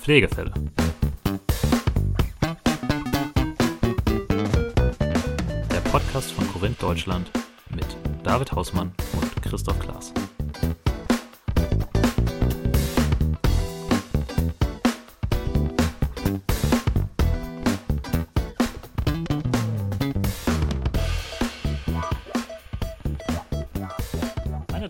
Pflegefälle. Der Podcast von Korinth Deutschland mit David Hausmann und Christoph Klaas.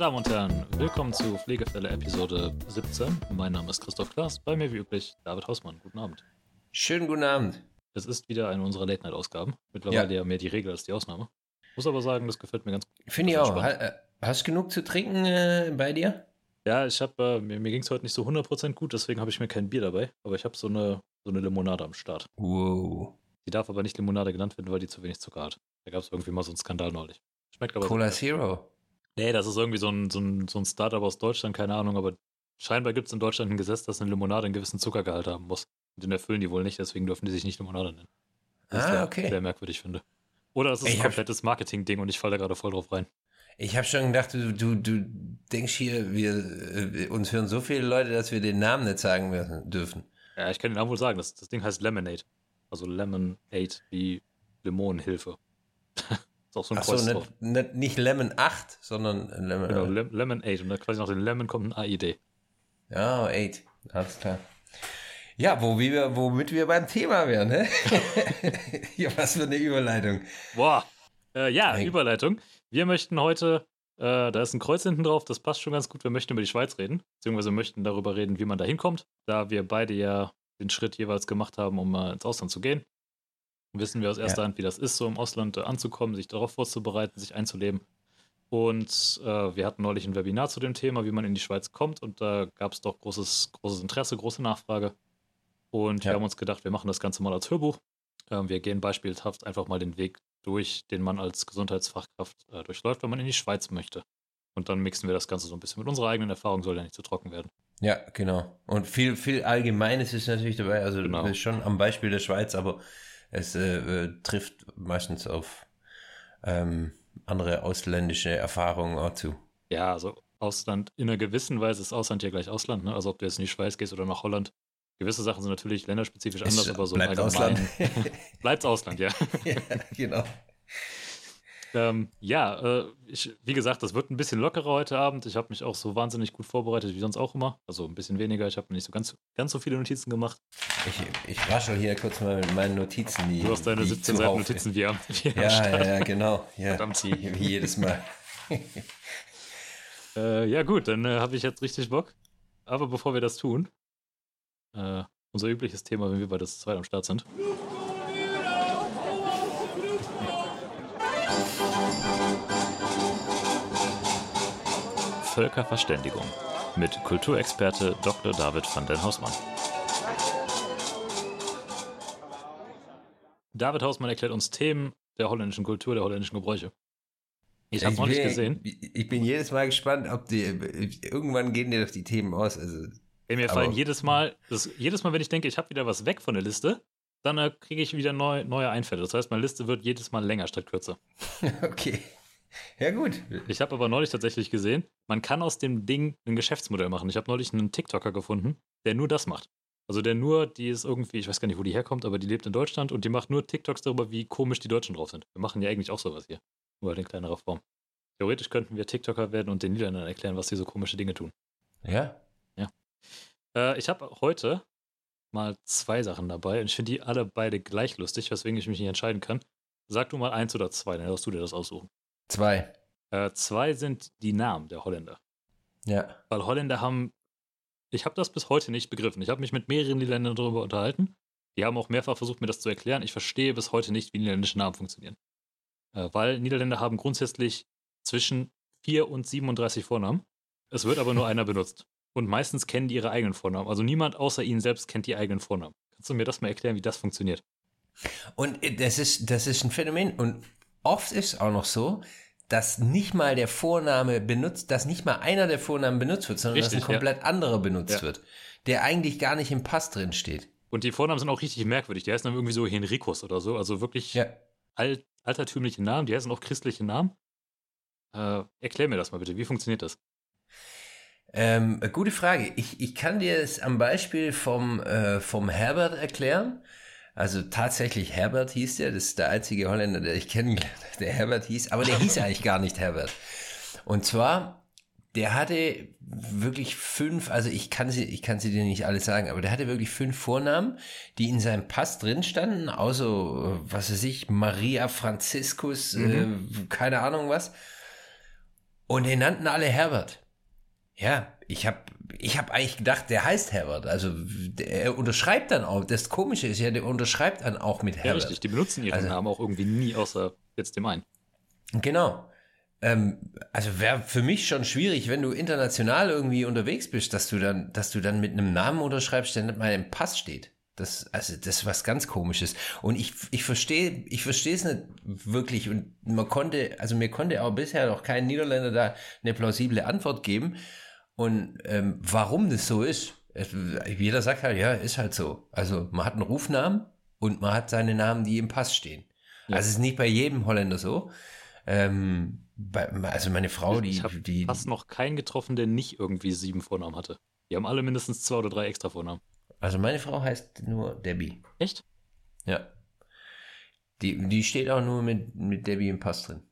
Damen und Herren, willkommen zu Pflegefälle Episode 17. Mein Name ist Christoph Klaas, bei mir wie üblich David Hausmann. Guten Abend. Schönen guten Abend. Es ist wieder eine unserer Late-Night-Ausgaben. Mittlerweile ja. mehr die Regel als die Ausnahme. Muss aber sagen, das gefällt mir ganz gut. Finde ich auch. Ha äh, hast du genug zu trinken äh, bei dir? Ja, ich habe, äh, mir, mir ging es heute nicht so 100% gut, deswegen habe ich mir kein Bier dabei. Aber ich habe so eine, so eine Limonade am Start. Wow. Die darf aber nicht Limonade genannt werden, weil die zu wenig Zucker hat. Da gab es irgendwie mal so einen Skandal neulich. Schmeckt aber Cola Zero. Nee, das ist irgendwie so ein, so ein, so ein Startup aus Deutschland, keine Ahnung, aber scheinbar gibt es in Deutschland ein Gesetz, dass eine Limonade einen gewissen Zuckergehalt haben muss. Und den erfüllen die wohl nicht, deswegen dürfen die sich nicht Limonade nennen. Was ah, ich okay. sehr merkwürdig finde. Oder das ist ein komplettes Marketing-Ding und ich falle da gerade voll drauf rein. Ich habe schon gedacht, du, du, du denkst hier, wir, äh, uns hören so viele Leute, dass wir den Namen nicht sagen dürfen. Ja, ich kann den Namen wohl sagen. Das, das Ding heißt Lemonade. Also Lemonade wie Limonenhilfe. ist auch so ein Ach so, nicht, nicht, nicht, Lemon 8, sondern Lemon Genau, Lem Lemon 8. Und da quasi nach dem Lemon kommt ein AID. Ja, 8. Alles klar. Ja, wo wir, womit wir beim Thema wären, ne? ja, was für eine Überleitung. Boah. Äh, ja, Nein. Überleitung. Wir möchten heute, äh, da ist ein Kreuz hinten drauf, das passt schon ganz gut. Wir möchten über die Schweiz reden, beziehungsweise möchten darüber reden, wie man da hinkommt, da wir beide ja den Schritt jeweils gemacht haben, um mal ins Ausland zu gehen. Wissen wir aus erster ja. Hand, wie das ist, so im Ausland anzukommen, sich darauf vorzubereiten, sich einzuleben. Und äh, wir hatten neulich ein Webinar zu dem Thema, wie man in die Schweiz kommt. Und da gab es doch großes, großes Interesse, große Nachfrage. Und ja. wir haben uns gedacht, wir machen das Ganze mal als Hörbuch. Ähm, wir gehen beispielhaft einfach mal den Weg durch, den man als Gesundheitsfachkraft äh, durchläuft, wenn man in die Schweiz möchte. Und dann mixen wir das Ganze so ein bisschen mit unserer eigenen Erfahrung, soll ja nicht zu trocken werden. Ja, genau. Und viel, viel Allgemeines ist natürlich dabei. Also genau. schon am Beispiel der Schweiz, aber es äh, äh, trifft meistens auf ähm, andere ausländische Erfahrungen auch zu. Ja, also Ausland, in einer gewissen Weise ist Ausland ja gleich Ausland. Ne? Also ob du jetzt in die Schweiz gehst oder nach Holland. Gewisse Sachen sind natürlich länderspezifisch anders, es aber so bleibt allgemein. Ausland. bleibt Ausland, ja. ja genau. Ähm, ja, äh, ich, wie gesagt, das wird ein bisschen lockerer heute Abend. Ich habe mich auch so wahnsinnig gut vorbereitet, wie sonst auch immer. Also ein bisschen weniger. Ich habe nicht so ganz, ganz so viele Notizen gemacht. Ich, ich raschel hier kurz mal mit meinen Notizen. Die, du hast deine 17 Seiten Notizen wie, wie ja, ja, ja, genau. Ja, Verdammt. Wie, wie jedes Mal. äh, ja, gut, dann äh, habe ich jetzt richtig Bock. Aber bevor wir das tun, äh, unser übliches Thema, wenn wir bei das zweit am Start sind. Völkerverständigung mit Kulturexperte Dr. David van den Hausmann. David Hausmann erklärt uns Themen der holländischen Kultur, der holländischen Gebräuche. Ich habe noch nicht gesehen. Ich bin jedes Mal gespannt, ob die irgendwann gehen dir doch die Themen aus. Also, Ey, mir fallen jedes Mal, das, jedes Mal, wenn ich denke, ich habe wieder was weg von der Liste, dann äh, kriege ich wieder neu, neue Einfälle. Das heißt, meine Liste wird jedes Mal länger statt kürzer. okay. Ja, gut. Ich habe aber neulich tatsächlich gesehen, man kann aus dem Ding ein Geschäftsmodell machen. Ich habe neulich einen TikToker gefunden, der nur das macht. Also der nur, die ist irgendwie, ich weiß gar nicht, wo die herkommt, aber die lebt in Deutschland und die macht nur TikToks darüber, wie komisch die Deutschen drauf sind. Wir machen ja eigentlich auch sowas hier. Nur halt in kleinerer Form. Theoretisch könnten wir TikToker werden und den Niederländern erklären, was sie so komische Dinge tun. Ja? Ja. Äh, ich habe heute mal zwei Sachen dabei und ich finde die alle beide gleich lustig, weswegen ich mich nicht entscheiden kann. Sag du mal eins oder zwei, dann darfst du dir das aussuchen. Zwei. Äh, zwei sind die Namen der Holländer. Ja. Weil Holländer haben, ich habe das bis heute nicht begriffen. Ich habe mich mit mehreren Niederländern darüber unterhalten. Die haben auch mehrfach versucht, mir das zu erklären. Ich verstehe bis heute nicht, wie niederländische Namen funktionieren. Äh, weil Niederländer haben grundsätzlich zwischen 4 und 37 Vornamen. Es wird aber nur einer benutzt. Und meistens kennen die ihre eigenen Vornamen. Also niemand außer ihnen selbst kennt die eigenen Vornamen. Kannst du mir das mal erklären, wie das funktioniert? Und äh, das ist, das ist ein Phänomen. Und oft ist auch noch so, dass nicht mal der Vorname benutzt, dass nicht mal einer der Vornamen benutzt wird, sondern richtig, dass ein komplett ja. anderer benutzt ja. wird, der eigentlich gar nicht im Pass drin steht. Und die Vornamen sind auch richtig merkwürdig. Die heißen dann irgendwie so Henricus oder so, also wirklich ja. alt, altertümliche Namen, die heißen auch christliche Namen. Äh, erklär mir das mal bitte, wie funktioniert das? Ähm, gute Frage. Ich, ich kann dir es am Beispiel vom, äh, vom Herbert erklären. Also tatsächlich Herbert hieß der, das ist der einzige Holländer, der ich kennengelernt habe, der Herbert hieß, aber der hieß eigentlich gar nicht Herbert. Und zwar, der hatte wirklich fünf, also ich kann sie, ich kann sie dir nicht alles sagen, aber der hatte wirklich fünf Vornamen, die in seinem Pass drin standen, außer, was weiß ich, Maria Franziskus, mhm. äh, keine Ahnung was. Und den nannten alle Herbert. Ja, ich habe ich hab eigentlich gedacht, der heißt Herbert. Also er unterschreibt dann auch. Das Komische ist ja, der unterschreibt dann auch mit Herbert. Ja, richtig. Die benutzen ihren also, Namen auch irgendwie nie, außer jetzt dem einen. Genau. Ähm, also wäre für mich schon schwierig, wenn du international irgendwie unterwegs bist, dass du dann, dass du dann mit einem Namen unterschreibst, der nicht mal im Pass steht. Das, also das ist was ganz komisches. Und ich, ich verstehe, ich verstehe es nicht wirklich. Und man konnte, also mir konnte auch bisher noch kein Niederländer da eine plausible Antwort geben. Und ähm, warum das so ist, jeder sagt halt, ja, ist halt so. Also man hat einen Rufnamen und man hat seine Namen, die im Pass stehen. Ja. Also es ist nicht bei jedem Holländer so. Ähm, bei, also meine Frau, die, ich habe fast noch keinen getroffen, der nicht irgendwie sieben Vornamen hatte. Die haben alle mindestens zwei oder drei extra Vornamen. Also meine Frau heißt nur Debbie. Echt? Ja. Die, die steht auch nur mit, mit Debbie im Pass drin.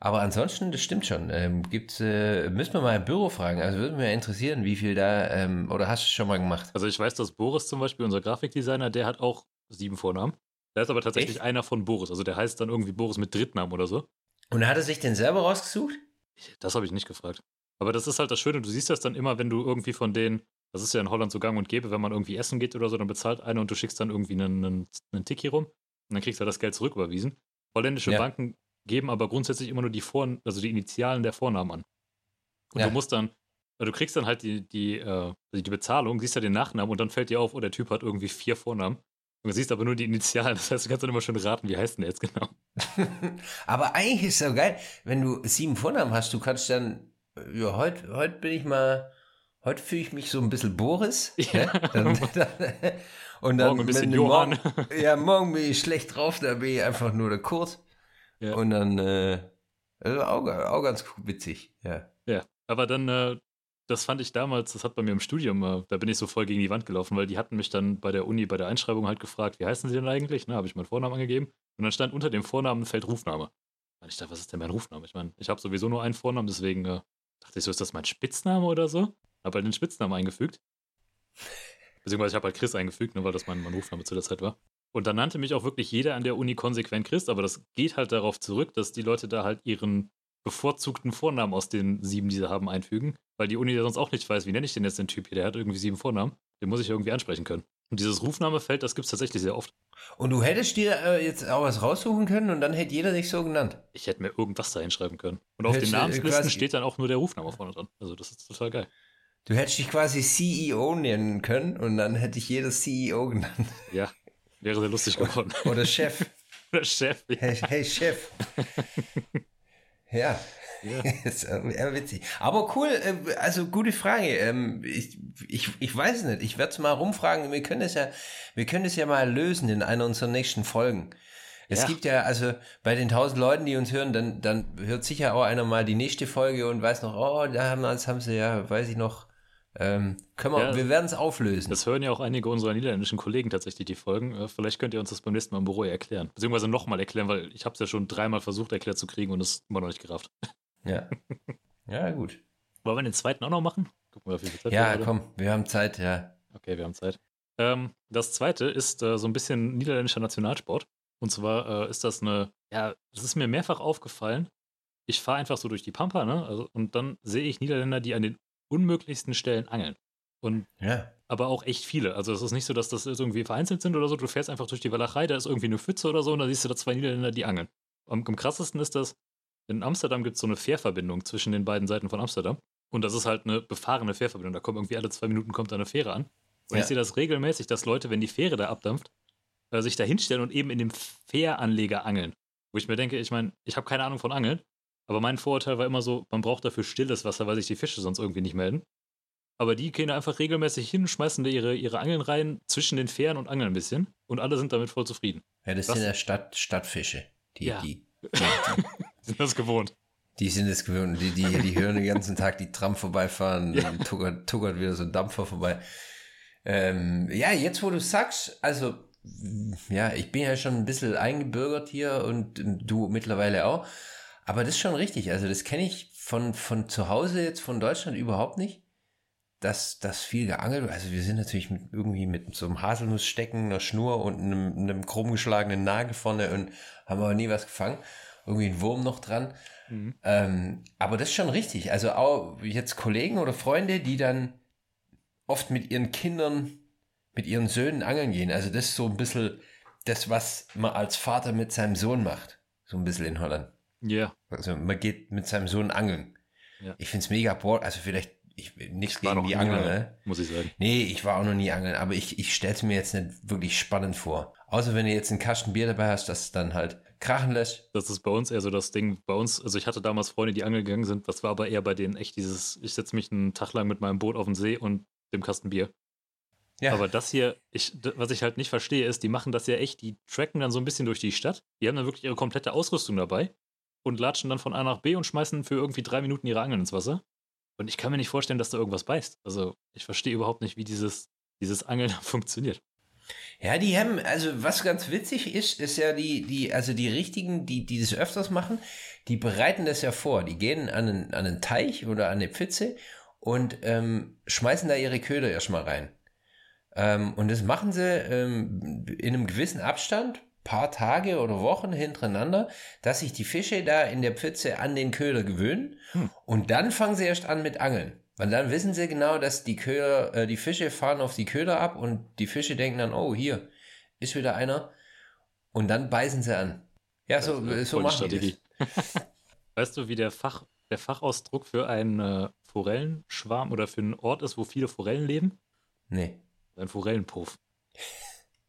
Aber ansonsten, das stimmt schon. Ähm, gibt's, äh, müssen wir mal im Büro fragen. Also würde mich interessieren, wie viel da, ähm, oder hast du schon mal gemacht? Also ich weiß, dass Boris zum Beispiel, unser Grafikdesigner, der hat auch sieben Vornamen. Der ist aber tatsächlich Echt? einer von Boris. Also der heißt dann irgendwie Boris mit Drittnamen oder so. Und hat er sich den selber rausgesucht? Das habe ich nicht gefragt. Aber das ist halt das Schöne, du siehst das dann immer, wenn du irgendwie von denen, das ist ja in Holland so gang und gäbe, wenn man irgendwie essen geht oder so, dann bezahlt einer und du schickst dann irgendwie einen, einen, einen Tiki rum und dann kriegst du das Geld zurücküberwiesen. Holländische ja. Banken geben aber grundsätzlich immer nur die Vor also die Initialen der Vornamen an. Und ja. du musst dann, also du kriegst dann halt die, die, äh, die Bezahlung, siehst ja den Nachnamen und dann fällt dir auf, oh, der Typ hat irgendwie vier Vornamen. Und du siehst aber nur die Initialen. Das heißt, du kannst dann immer schon raten, wie heißt denn der jetzt genau. aber eigentlich ist es so geil, wenn du sieben Vornamen hast, du kannst dann, ja, heute, heute bin ich mal, heute fühle ich mich so ein bisschen Boris. Ja. Ne? Dann, dann, und dann, morgen ein bisschen Johann. Morgen, ja, morgen bin ich schlecht drauf, da bin ich einfach nur der Kurt. Ja. Und dann, äh, also auch, auch ganz witzig, ja. Ja, aber dann, äh, das fand ich damals, das hat bei mir im Studium, äh, da bin ich so voll gegen die Wand gelaufen, weil die hatten mich dann bei der Uni, bei der Einschreibung halt gefragt, wie heißen sie denn eigentlich? Ne, habe ich meinen Vornamen angegeben. Und dann stand unter dem Vornamen Feld Rufname. Und ich dachte, was ist denn mein Rufname? Ich meine, ich habe sowieso nur einen Vornamen, deswegen äh, dachte ich so, ist das mein Spitzname oder so? Habe halt den Spitznamen eingefügt. Beziehungsweise ich habe halt Chris eingefügt, ne, weil das mein, mein Rufname zu der Zeit war. Und da nannte mich auch wirklich jeder an der Uni konsequent Christ, aber das geht halt darauf zurück, dass die Leute da halt ihren bevorzugten Vornamen aus den sieben, die sie haben, einfügen, weil die Uni ja sonst auch nicht weiß, wie nenne ich denn jetzt den Typ hier, der hat irgendwie sieben Vornamen, den muss ich irgendwie ansprechen können. Und dieses Rufnamefeld, das gibt es tatsächlich sehr oft. Und du hättest dir äh, jetzt auch was raussuchen können und dann hätte jeder dich so genannt. Ich hätte mir irgendwas da hinschreiben können. Und auf den äh, Namenslisten steht dann auch nur der Rufname vorne dran. Also das ist total geil. Du hättest dich quasi CEO nennen können und dann hätte ich jeder CEO genannt. Ja, Wäre sehr lustig geworden. Oder Chef. Oder Chef. Ja. Hey, hey, Chef. ja. Ja. ja, witzig. Aber cool, äh, also gute Frage. Ähm, ich, ich, ich weiß nicht. Ich werde es mal rumfragen. Wir können es ja, wir können es ja mal lösen in einer unserer nächsten Folgen. Es ja. gibt ja, also bei den tausend Leuten, die uns hören, dann, dann hört sicher auch einer mal die nächste Folge und weiß noch, oh, da haben, haben sie ja, weiß ich noch, ähm, können wir, ja, wir werden es auflösen. Das hören ja auch einige unserer niederländischen Kollegen tatsächlich, die Folgen. Äh, vielleicht könnt ihr uns das beim nächsten Mal im Büro erklären. Beziehungsweise nochmal erklären, weil ich habe es ja schon dreimal versucht erklärt zu kriegen und es immer noch nicht gerafft. Ja. Ja, gut. Wollen wir den zweiten auch noch machen? Gucken wir, wie viel Zeit Ja, wir komm, wir haben Zeit, ja. Okay, wir haben Zeit. Ähm, das zweite ist äh, so ein bisschen niederländischer Nationalsport. Und zwar äh, ist das eine, ja, das ist mir mehrfach aufgefallen. Ich fahre einfach so durch die Pampa, ne? Also, und dann sehe ich Niederländer, die an den unmöglichsten Stellen angeln. Und ja. aber auch echt viele. Also es ist nicht so, dass das irgendwie vereinzelt sind oder so. Du fährst einfach durch die Walachei, da ist irgendwie eine Pfütze oder so und da siehst du da zwei Niederländer, die angeln. Am, am krassesten ist das, in Amsterdam gibt es so eine Fährverbindung zwischen den beiden Seiten von Amsterdam. Und das ist halt eine befahrene Fährverbindung. Da kommt irgendwie alle zwei Minuten kommt da eine Fähre an. Und ja. ich sehe das regelmäßig, dass Leute, wenn die Fähre da abdampft, äh, sich da hinstellen und eben in dem Fähranleger angeln. Wo ich mir denke, ich meine, ich habe keine Ahnung von Angeln, aber mein Vorurteil war immer so, man braucht dafür stilles Wasser, weil sich die Fische sonst irgendwie nicht melden. Aber die gehen einfach regelmäßig hin, schmeißen da ihre, ihre Angeln rein, zwischen den Fähren und angeln ein bisschen. Und alle sind damit voll zufrieden. Ja, das, das sind ja Stadt, Stadtfische. Die, ja. die, die, die. sind das gewohnt. Die sind es gewöhnt. Die, die, die hören den ganzen Tag die Tram vorbeifahren, ja. tuckert, tuckert wieder so ein Dampfer vorbei. Ähm, ja, jetzt wo du sagst, also ja, ich bin ja schon ein bisschen eingebürgert hier und du mittlerweile auch. Aber das ist schon richtig. Also das kenne ich von, von zu Hause jetzt, von Deutschland überhaupt nicht. Dass das viel geangelt wird. Also wir sind natürlich mit, irgendwie mit so einem Haselnussstecken, einer Schnur und einem, einem krumm geschlagenen Nagel vorne und haben aber nie was gefangen. Irgendwie ein Wurm noch dran. Mhm. Ähm, aber das ist schon richtig. Also auch jetzt Kollegen oder Freunde, die dann oft mit ihren Kindern, mit ihren Söhnen angeln gehen. Also das ist so ein bisschen das, was man als Vater mit seinem Sohn macht. So ein bisschen in Holland. Ja. Also man geht mit seinem Sohn angeln. Ja. Ich finde es mega boring. Also vielleicht ich, nichts gegen die Angler, ne? muss ich sagen. Nee, ich war auch noch nie angeln, aber ich, ich stelle es mir jetzt nicht wirklich spannend vor. Außer wenn du jetzt einen Kasten Bier dabei hast, das dann halt krachen lässt. Das ist bei uns eher so das Ding. Bei uns, also ich hatte damals Freunde, die angeln gegangen sind, das war aber eher bei denen echt dieses, ich setze mich einen Tag lang mit meinem Boot auf den See und dem Kasten Bier. Ja. Aber das hier, ich, was ich halt nicht verstehe, ist, die machen das ja echt, die tracken dann so ein bisschen durch die Stadt. Die haben dann wirklich ihre komplette Ausrüstung dabei und latschen dann von A nach B und schmeißen für irgendwie drei Minuten ihre Angeln ins Wasser. Und ich kann mir nicht vorstellen, dass da irgendwas beißt. Also ich verstehe überhaupt nicht, wie dieses, dieses Angeln funktioniert. Ja, die haben, also was ganz witzig ist, ist ja die, die, also die richtigen, die, die das öfters machen, die bereiten das ja vor. Die gehen an einen, an einen Teich oder an eine Pfütze und ähm, schmeißen da ihre Köder erstmal rein. Ähm, und das machen sie ähm, in einem gewissen Abstand, paar Tage oder Wochen hintereinander, dass sich die Fische da in der Pfütze an den Köder gewöhnen hm. und dann fangen sie erst an mit Angeln. Weil dann wissen sie genau, dass die Köder, äh, die Fische fahren auf die Köder ab und die Fische denken dann, oh, hier ist wieder einer. Und dann beißen sie an. Ja, so, so machen Strategie. die das. weißt du, wie der, Fach, der Fachausdruck für einen äh, Forellenschwarm oder für einen Ort ist, wo viele Forellen leben? Nee. Ein Forellenpuff.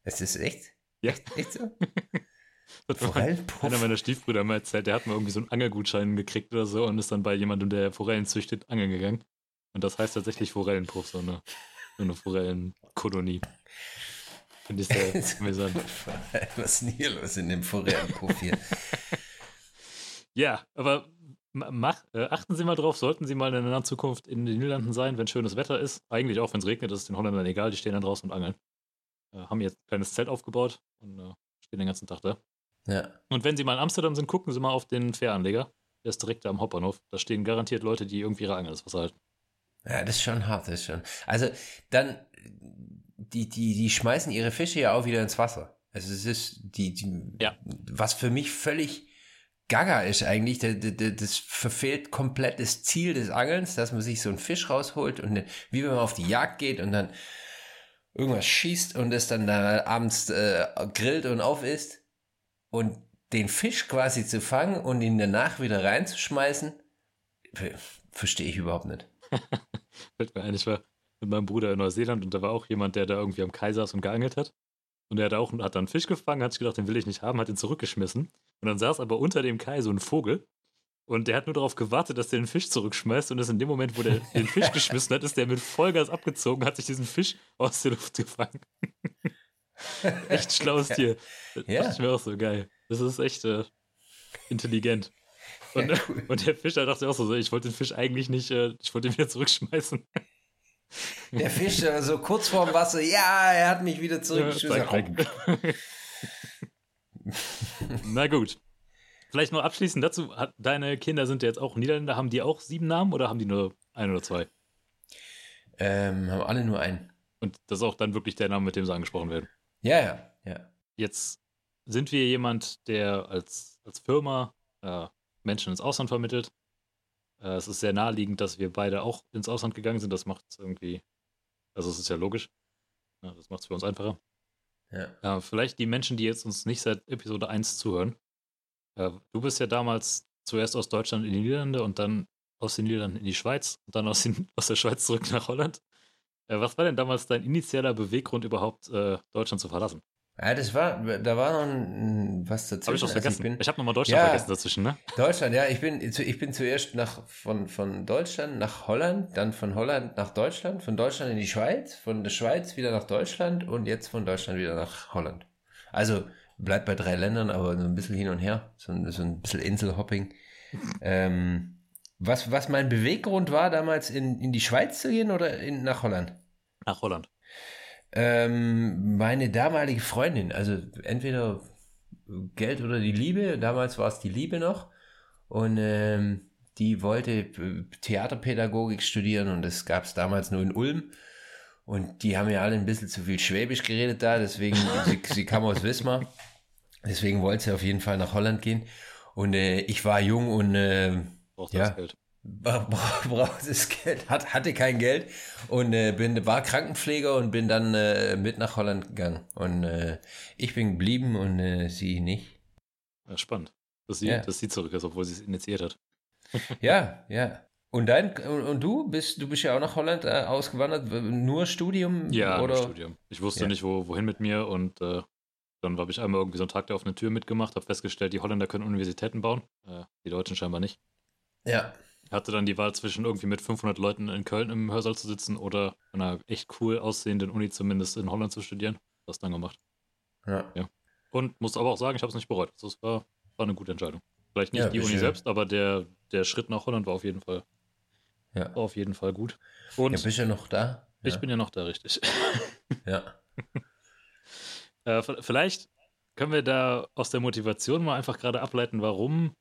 Es ist echt? Ja. Echt so? Forellenpuff? Einer meiner Stiefbrüder mal erzählt, der hat mal irgendwie so einen Angelgutschein gekriegt oder so und ist dann bei jemandem, der Forellen züchtet, angeln gegangen. Und das heißt tatsächlich Forellenpuff, so eine, so eine Forellenkolonie. Finde ich sehr amüsant. Was ist denn hier los in dem Forellenpuff hier? ja, aber mach, äh, achten Sie mal drauf, sollten Sie mal in der nahen Zukunft in den Niederlanden sein, wenn schönes Wetter ist. Eigentlich auch, wenn es regnet, das ist den Holländern egal, die stehen dann draußen und angeln. Äh, haben jetzt ein kleines Zelt aufgebaut und äh, stehen den ganzen Tag da. Ja. Und wenn Sie mal in Amsterdam sind, gucken Sie mal auf den Fähranleger. Der ist direkt am Hauptbahnhof. Da stehen garantiert Leute, die irgendwie ihre Angel ins Wasser halten. Ja, das ist schon hart, das ist schon. Also dann, die, die, die schmeißen ihre Fische ja auch wieder ins Wasser. Also es ist die, die ja. was für mich völlig gaga ist eigentlich, das, das, das verfehlt komplett das Ziel des Angelns, dass man sich so einen Fisch rausholt und wie wenn man auf die Jagd geht und dann irgendwas schießt und es dann da abends äh, grillt und auf isst und den Fisch quasi zu fangen und ihn danach wieder reinzuschmeißen, verstehe ich überhaupt nicht. Fällt mir ein, ich war mit meinem Bruder in Neuseeland und da war auch jemand, der da irgendwie am Kai saß und geangelt hat. Und der hat auch hat dann einen Fisch gefangen, hat sich gedacht, den will ich nicht haben, hat ihn zurückgeschmissen. Und dann saß aber unter dem Kai so ein Vogel. Und der hat nur darauf gewartet, dass der den Fisch zurückschmeißt. Und ist in dem Moment, wo der den Fisch geschmissen hat, ist der mit Vollgas abgezogen, hat sich diesen Fisch aus der Luft gefangen. echt schlaues Tier. Das ja. dachte ich mir auch so geil. Das ist echt äh, intelligent. Und, ja, cool. und der Fischer dachte auch so, ich wollte den Fisch eigentlich nicht, äh, ich wollte ihn wieder zurückschmeißen. Der Fisch äh, so kurz vorm Wasser, ja, er hat mich wieder zurückgeschmissen. Ja, Na gut. Vielleicht noch abschließend dazu, deine Kinder sind ja jetzt auch Niederländer, haben die auch sieben Namen oder haben die nur ein oder zwei? Ähm, haben alle nur einen. Und das ist auch dann wirklich der Name, mit dem sie angesprochen werden. Ja, ja, ja. Jetzt sind wir jemand, der als, als Firma äh, Menschen ins Ausland vermittelt. Äh, es ist sehr naheliegend, dass wir beide auch ins Ausland gegangen sind. Das macht es irgendwie, also es ist ja logisch. Ja, das macht es für uns einfacher. Ja. Äh, vielleicht die Menschen, die jetzt uns nicht seit Episode 1 zuhören. Äh, du bist ja damals zuerst aus Deutschland in die Niederlande und dann aus den Niederlanden in die Schweiz und dann aus, den, aus der Schweiz zurück nach Holland. Äh, was war denn damals dein initieller Beweggrund, überhaupt äh, Deutschland zu verlassen? Ja, das war, da war noch ein, was dazwischen. Hab ich was also vergessen. ich, ich habe nochmal Deutschland ja, vergessen dazwischen, ne? Deutschland, ja. Ich bin, ich bin zuerst nach, von, von Deutschland nach Holland, dann von Holland nach Deutschland, von Deutschland in die Schweiz, von der Schweiz wieder nach Deutschland und jetzt von Deutschland wieder nach Holland. Also bleibt bei drei Ländern, aber so ein bisschen hin und her, so, so ein bisschen Inselhopping. ähm, was, was mein Beweggrund war, damals in, in die Schweiz zu gehen oder in, nach Holland? Nach Holland. Ähm, meine damalige Freundin, also entweder Geld oder die Liebe, damals war es die Liebe noch. Und ähm, die wollte Theaterpädagogik studieren und das gab es damals nur in Ulm. Und die haben ja alle ein bisschen zu viel Schwäbisch geredet da, deswegen, sie, sie kam aus Wismar. Deswegen wollte sie auf jeden Fall nach Holland gehen. Und äh, ich war jung und äh, Braucht ja, das Geld. braucht das Geld, Hat, hatte kein Geld und äh, bin, war Krankenpfleger und bin dann äh, mit nach Holland gegangen. Und äh, ich bin geblieben und äh, sie nicht. Ja, spannend. Dass sie, ja. dass sie zurück ist, obwohl sie es initiiert hat. ja, ja. Und dein und du bist du bist ja auch nach Holland äh, ausgewandert, nur Studium ja, oder Studium. Ich wusste ja. nicht wo, wohin mit mir und äh, dann habe ich einmal irgendwie so einen Tag der offenen Tür mitgemacht, habe festgestellt, die Holländer können Universitäten bauen, äh, die Deutschen scheinbar nicht. Ja. Hatte dann die Wahl zwischen irgendwie mit 500 Leuten in Köln im Hörsaal zu sitzen oder einer echt cool aussehenden Uni zumindest in Holland zu studieren. Das dann gemacht. Ja. ja. Und muss aber auch sagen, ich habe es nicht bereut. Also es war, war eine gute Entscheidung. Vielleicht nicht ja, die Uni schön. selbst, aber der, der Schritt nach Holland war auf jeden Fall, ja. auf jeden Fall gut. Und ja, bist du noch da? Ich bin ja noch da, richtig. Ja. äh, vielleicht können wir da aus der Motivation mal einfach gerade ableiten, warum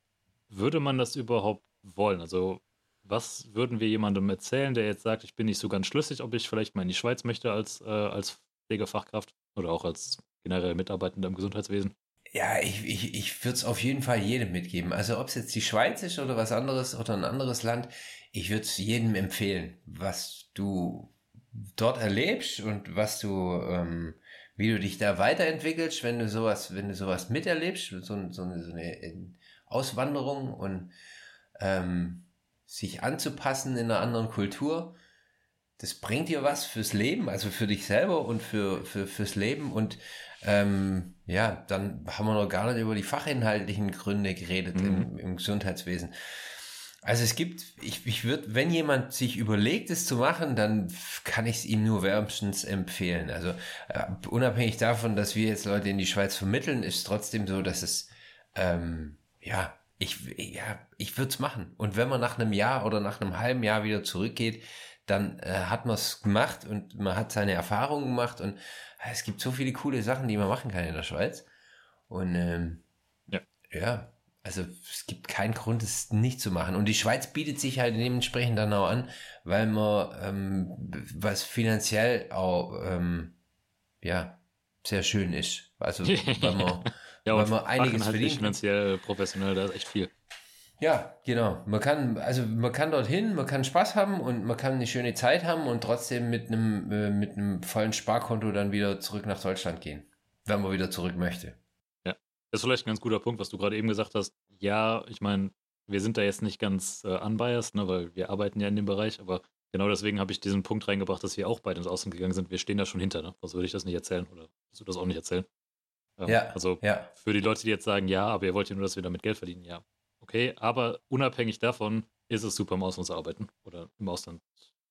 würde man das überhaupt wollen? Also, was würden wir jemandem erzählen, der jetzt sagt, ich bin nicht so ganz schlüssig, ob ich vielleicht mal in die Schweiz möchte als, äh, als Pflegefachkraft oder auch als generell Mitarbeitender im Gesundheitswesen? Ja, ich, ich, ich würde es auf jeden Fall jedem mitgeben. Also ob es jetzt die Schweiz ist oder was anderes oder ein anderes Land, ich würde es jedem empfehlen, was du dort erlebst und was du, ähm, wie du dich da weiterentwickelst, wenn du sowas, wenn du sowas miterlebst, so, so, so eine, eine Auswanderung und ähm, sich anzupassen in einer anderen Kultur, das bringt dir was fürs Leben, also für dich selber und für, für fürs Leben. Und ähm, ja, dann haben wir noch gar nicht über die fachinhaltlichen Gründe geredet mhm. im, im Gesundheitswesen. Also es gibt, ich, ich würde, wenn jemand sich überlegt, es zu machen, dann kann ich es ihm nur wärmstens empfehlen. Also äh, unabhängig davon, dass wir jetzt Leute in die Schweiz vermitteln, ist trotzdem so, dass es ähm, ja ich, ja, ich würde es machen. Und wenn man nach einem Jahr oder nach einem halben Jahr wieder zurückgeht, dann äh, hat man es gemacht und man hat seine Erfahrungen gemacht und äh, es gibt so viele coole Sachen, die man machen kann in der Schweiz. Und ähm, ja. ja, also es gibt keinen Grund, es nicht zu machen. Und die Schweiz bietet sich halt dementsprechend dann auch an, weil man ähm, was finanziell auch ähm, ja sehr schön ist. Also weil man Ja, weil man einiges halt verdient. finanziell professionell, da ist echt viel. Ja, genau. Man kann, also man kann dorthin, man kann Spaß haben und man kann eine schöne Zeit haben und trotzdem mit einem, äh, mit einem vollen Sparkonto dann wieder zurück nach Deutschland gehen, wenn man wieder zurück möchte. Das ist vielleicht ein ganz guter Punkt, was du gerade eben gesagt hast. Ja, ich meine, wir sind da jetzt nicht ganz äh, unbiased, ne, weil wir arbeiten ja in dem Bereich, aber genau deswegen habe ich diesen Punkt reingebracht, dass wir auch beide ins Ausland gegangen sind. Wir stehen da schon hinter, ne? Sonst würde ich das nicht erzählen oder würdest du das auch nicht erzählen. Ähm, ja. Also ja. für die Leute, die jetzt sagen, ja, aber ihr wollt ja nur, dass wir damit Geld verdienen, ja. Okay, aber unabhängig davon ist es super, im Ausland zu arbeiten oder im Ausland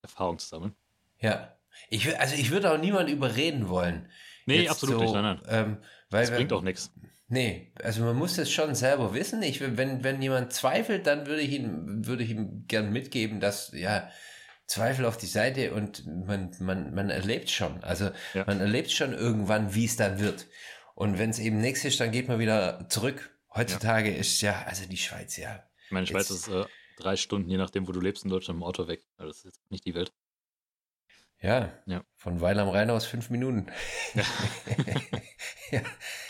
Erfahrung zu sammeln. Ja. Ich, also ich würde auch niemanden überreden wollen. Nee, Jetzt absolut so, nicht, nein, nein. Ähm, weil, das bringt auch nichts. Nee, also man muss das schon selber wissen. Ich, wenn, wenn jemand zweifelt, dann würde ich ihm, würde ich ihm gern mitgeben, dass, ja, Zweifel auf die Seite und man, man, man erlebt schon. Also ja. man erlebt schon irgendwann, wie es dann wird. Und wenn es eben nichts ist, dann geht man wieder zurück. Heutzutage ja. ist ja, also die Schweiz, ja. Ich meine, Schweiz ist äh, drei Stunden, je nachdem, wo du lebst in Deutschland, im Auto weg. Also das ist jetzt nicht die Welt. Ja, ja. von Weil am Rhein aus fünf Minuten. Ja.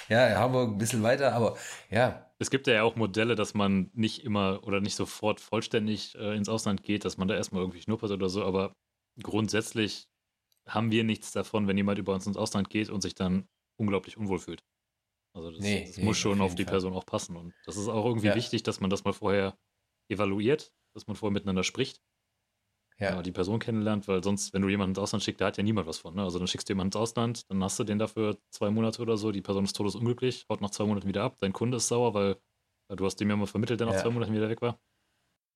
ja. ja, Hamburg ein bisschen weiter, aber ja. Es gibt ja auch Modelle, dass man nicht immer oder nicht sofort vollständig äh, ins Ausland geht, dass man da erstmal irgendwie schnuppert oder so, aber grundsätzlich haben wir nichts davon, wenn jemand über uns ins Ausland geht und sich dann unglaublich unwohl fühlt. Also das, nee, das nee, muss schon auf, auf die Fall. Person auch passen. Und das ist auch irgendwie ja. wichtig, dass man das mal vorher evaluiert, dass man vorher miteinander spricht. Ja. die Person kennenlernt, weil sonst, wenn du jemanden ins Ausland schickst, da hat ja niemand was von. Ne? Also dann schickst du jemanden ins Ausland, dann hast du den dafür zwei Monate oder so, die Person ist todesunglücklich, haut nach zwei Monaten wieder ab, dein Kunde ist sauer, weil, weil du hast dem ja mal vermittelt, der nach ja. zwei Monaten wieder weg war.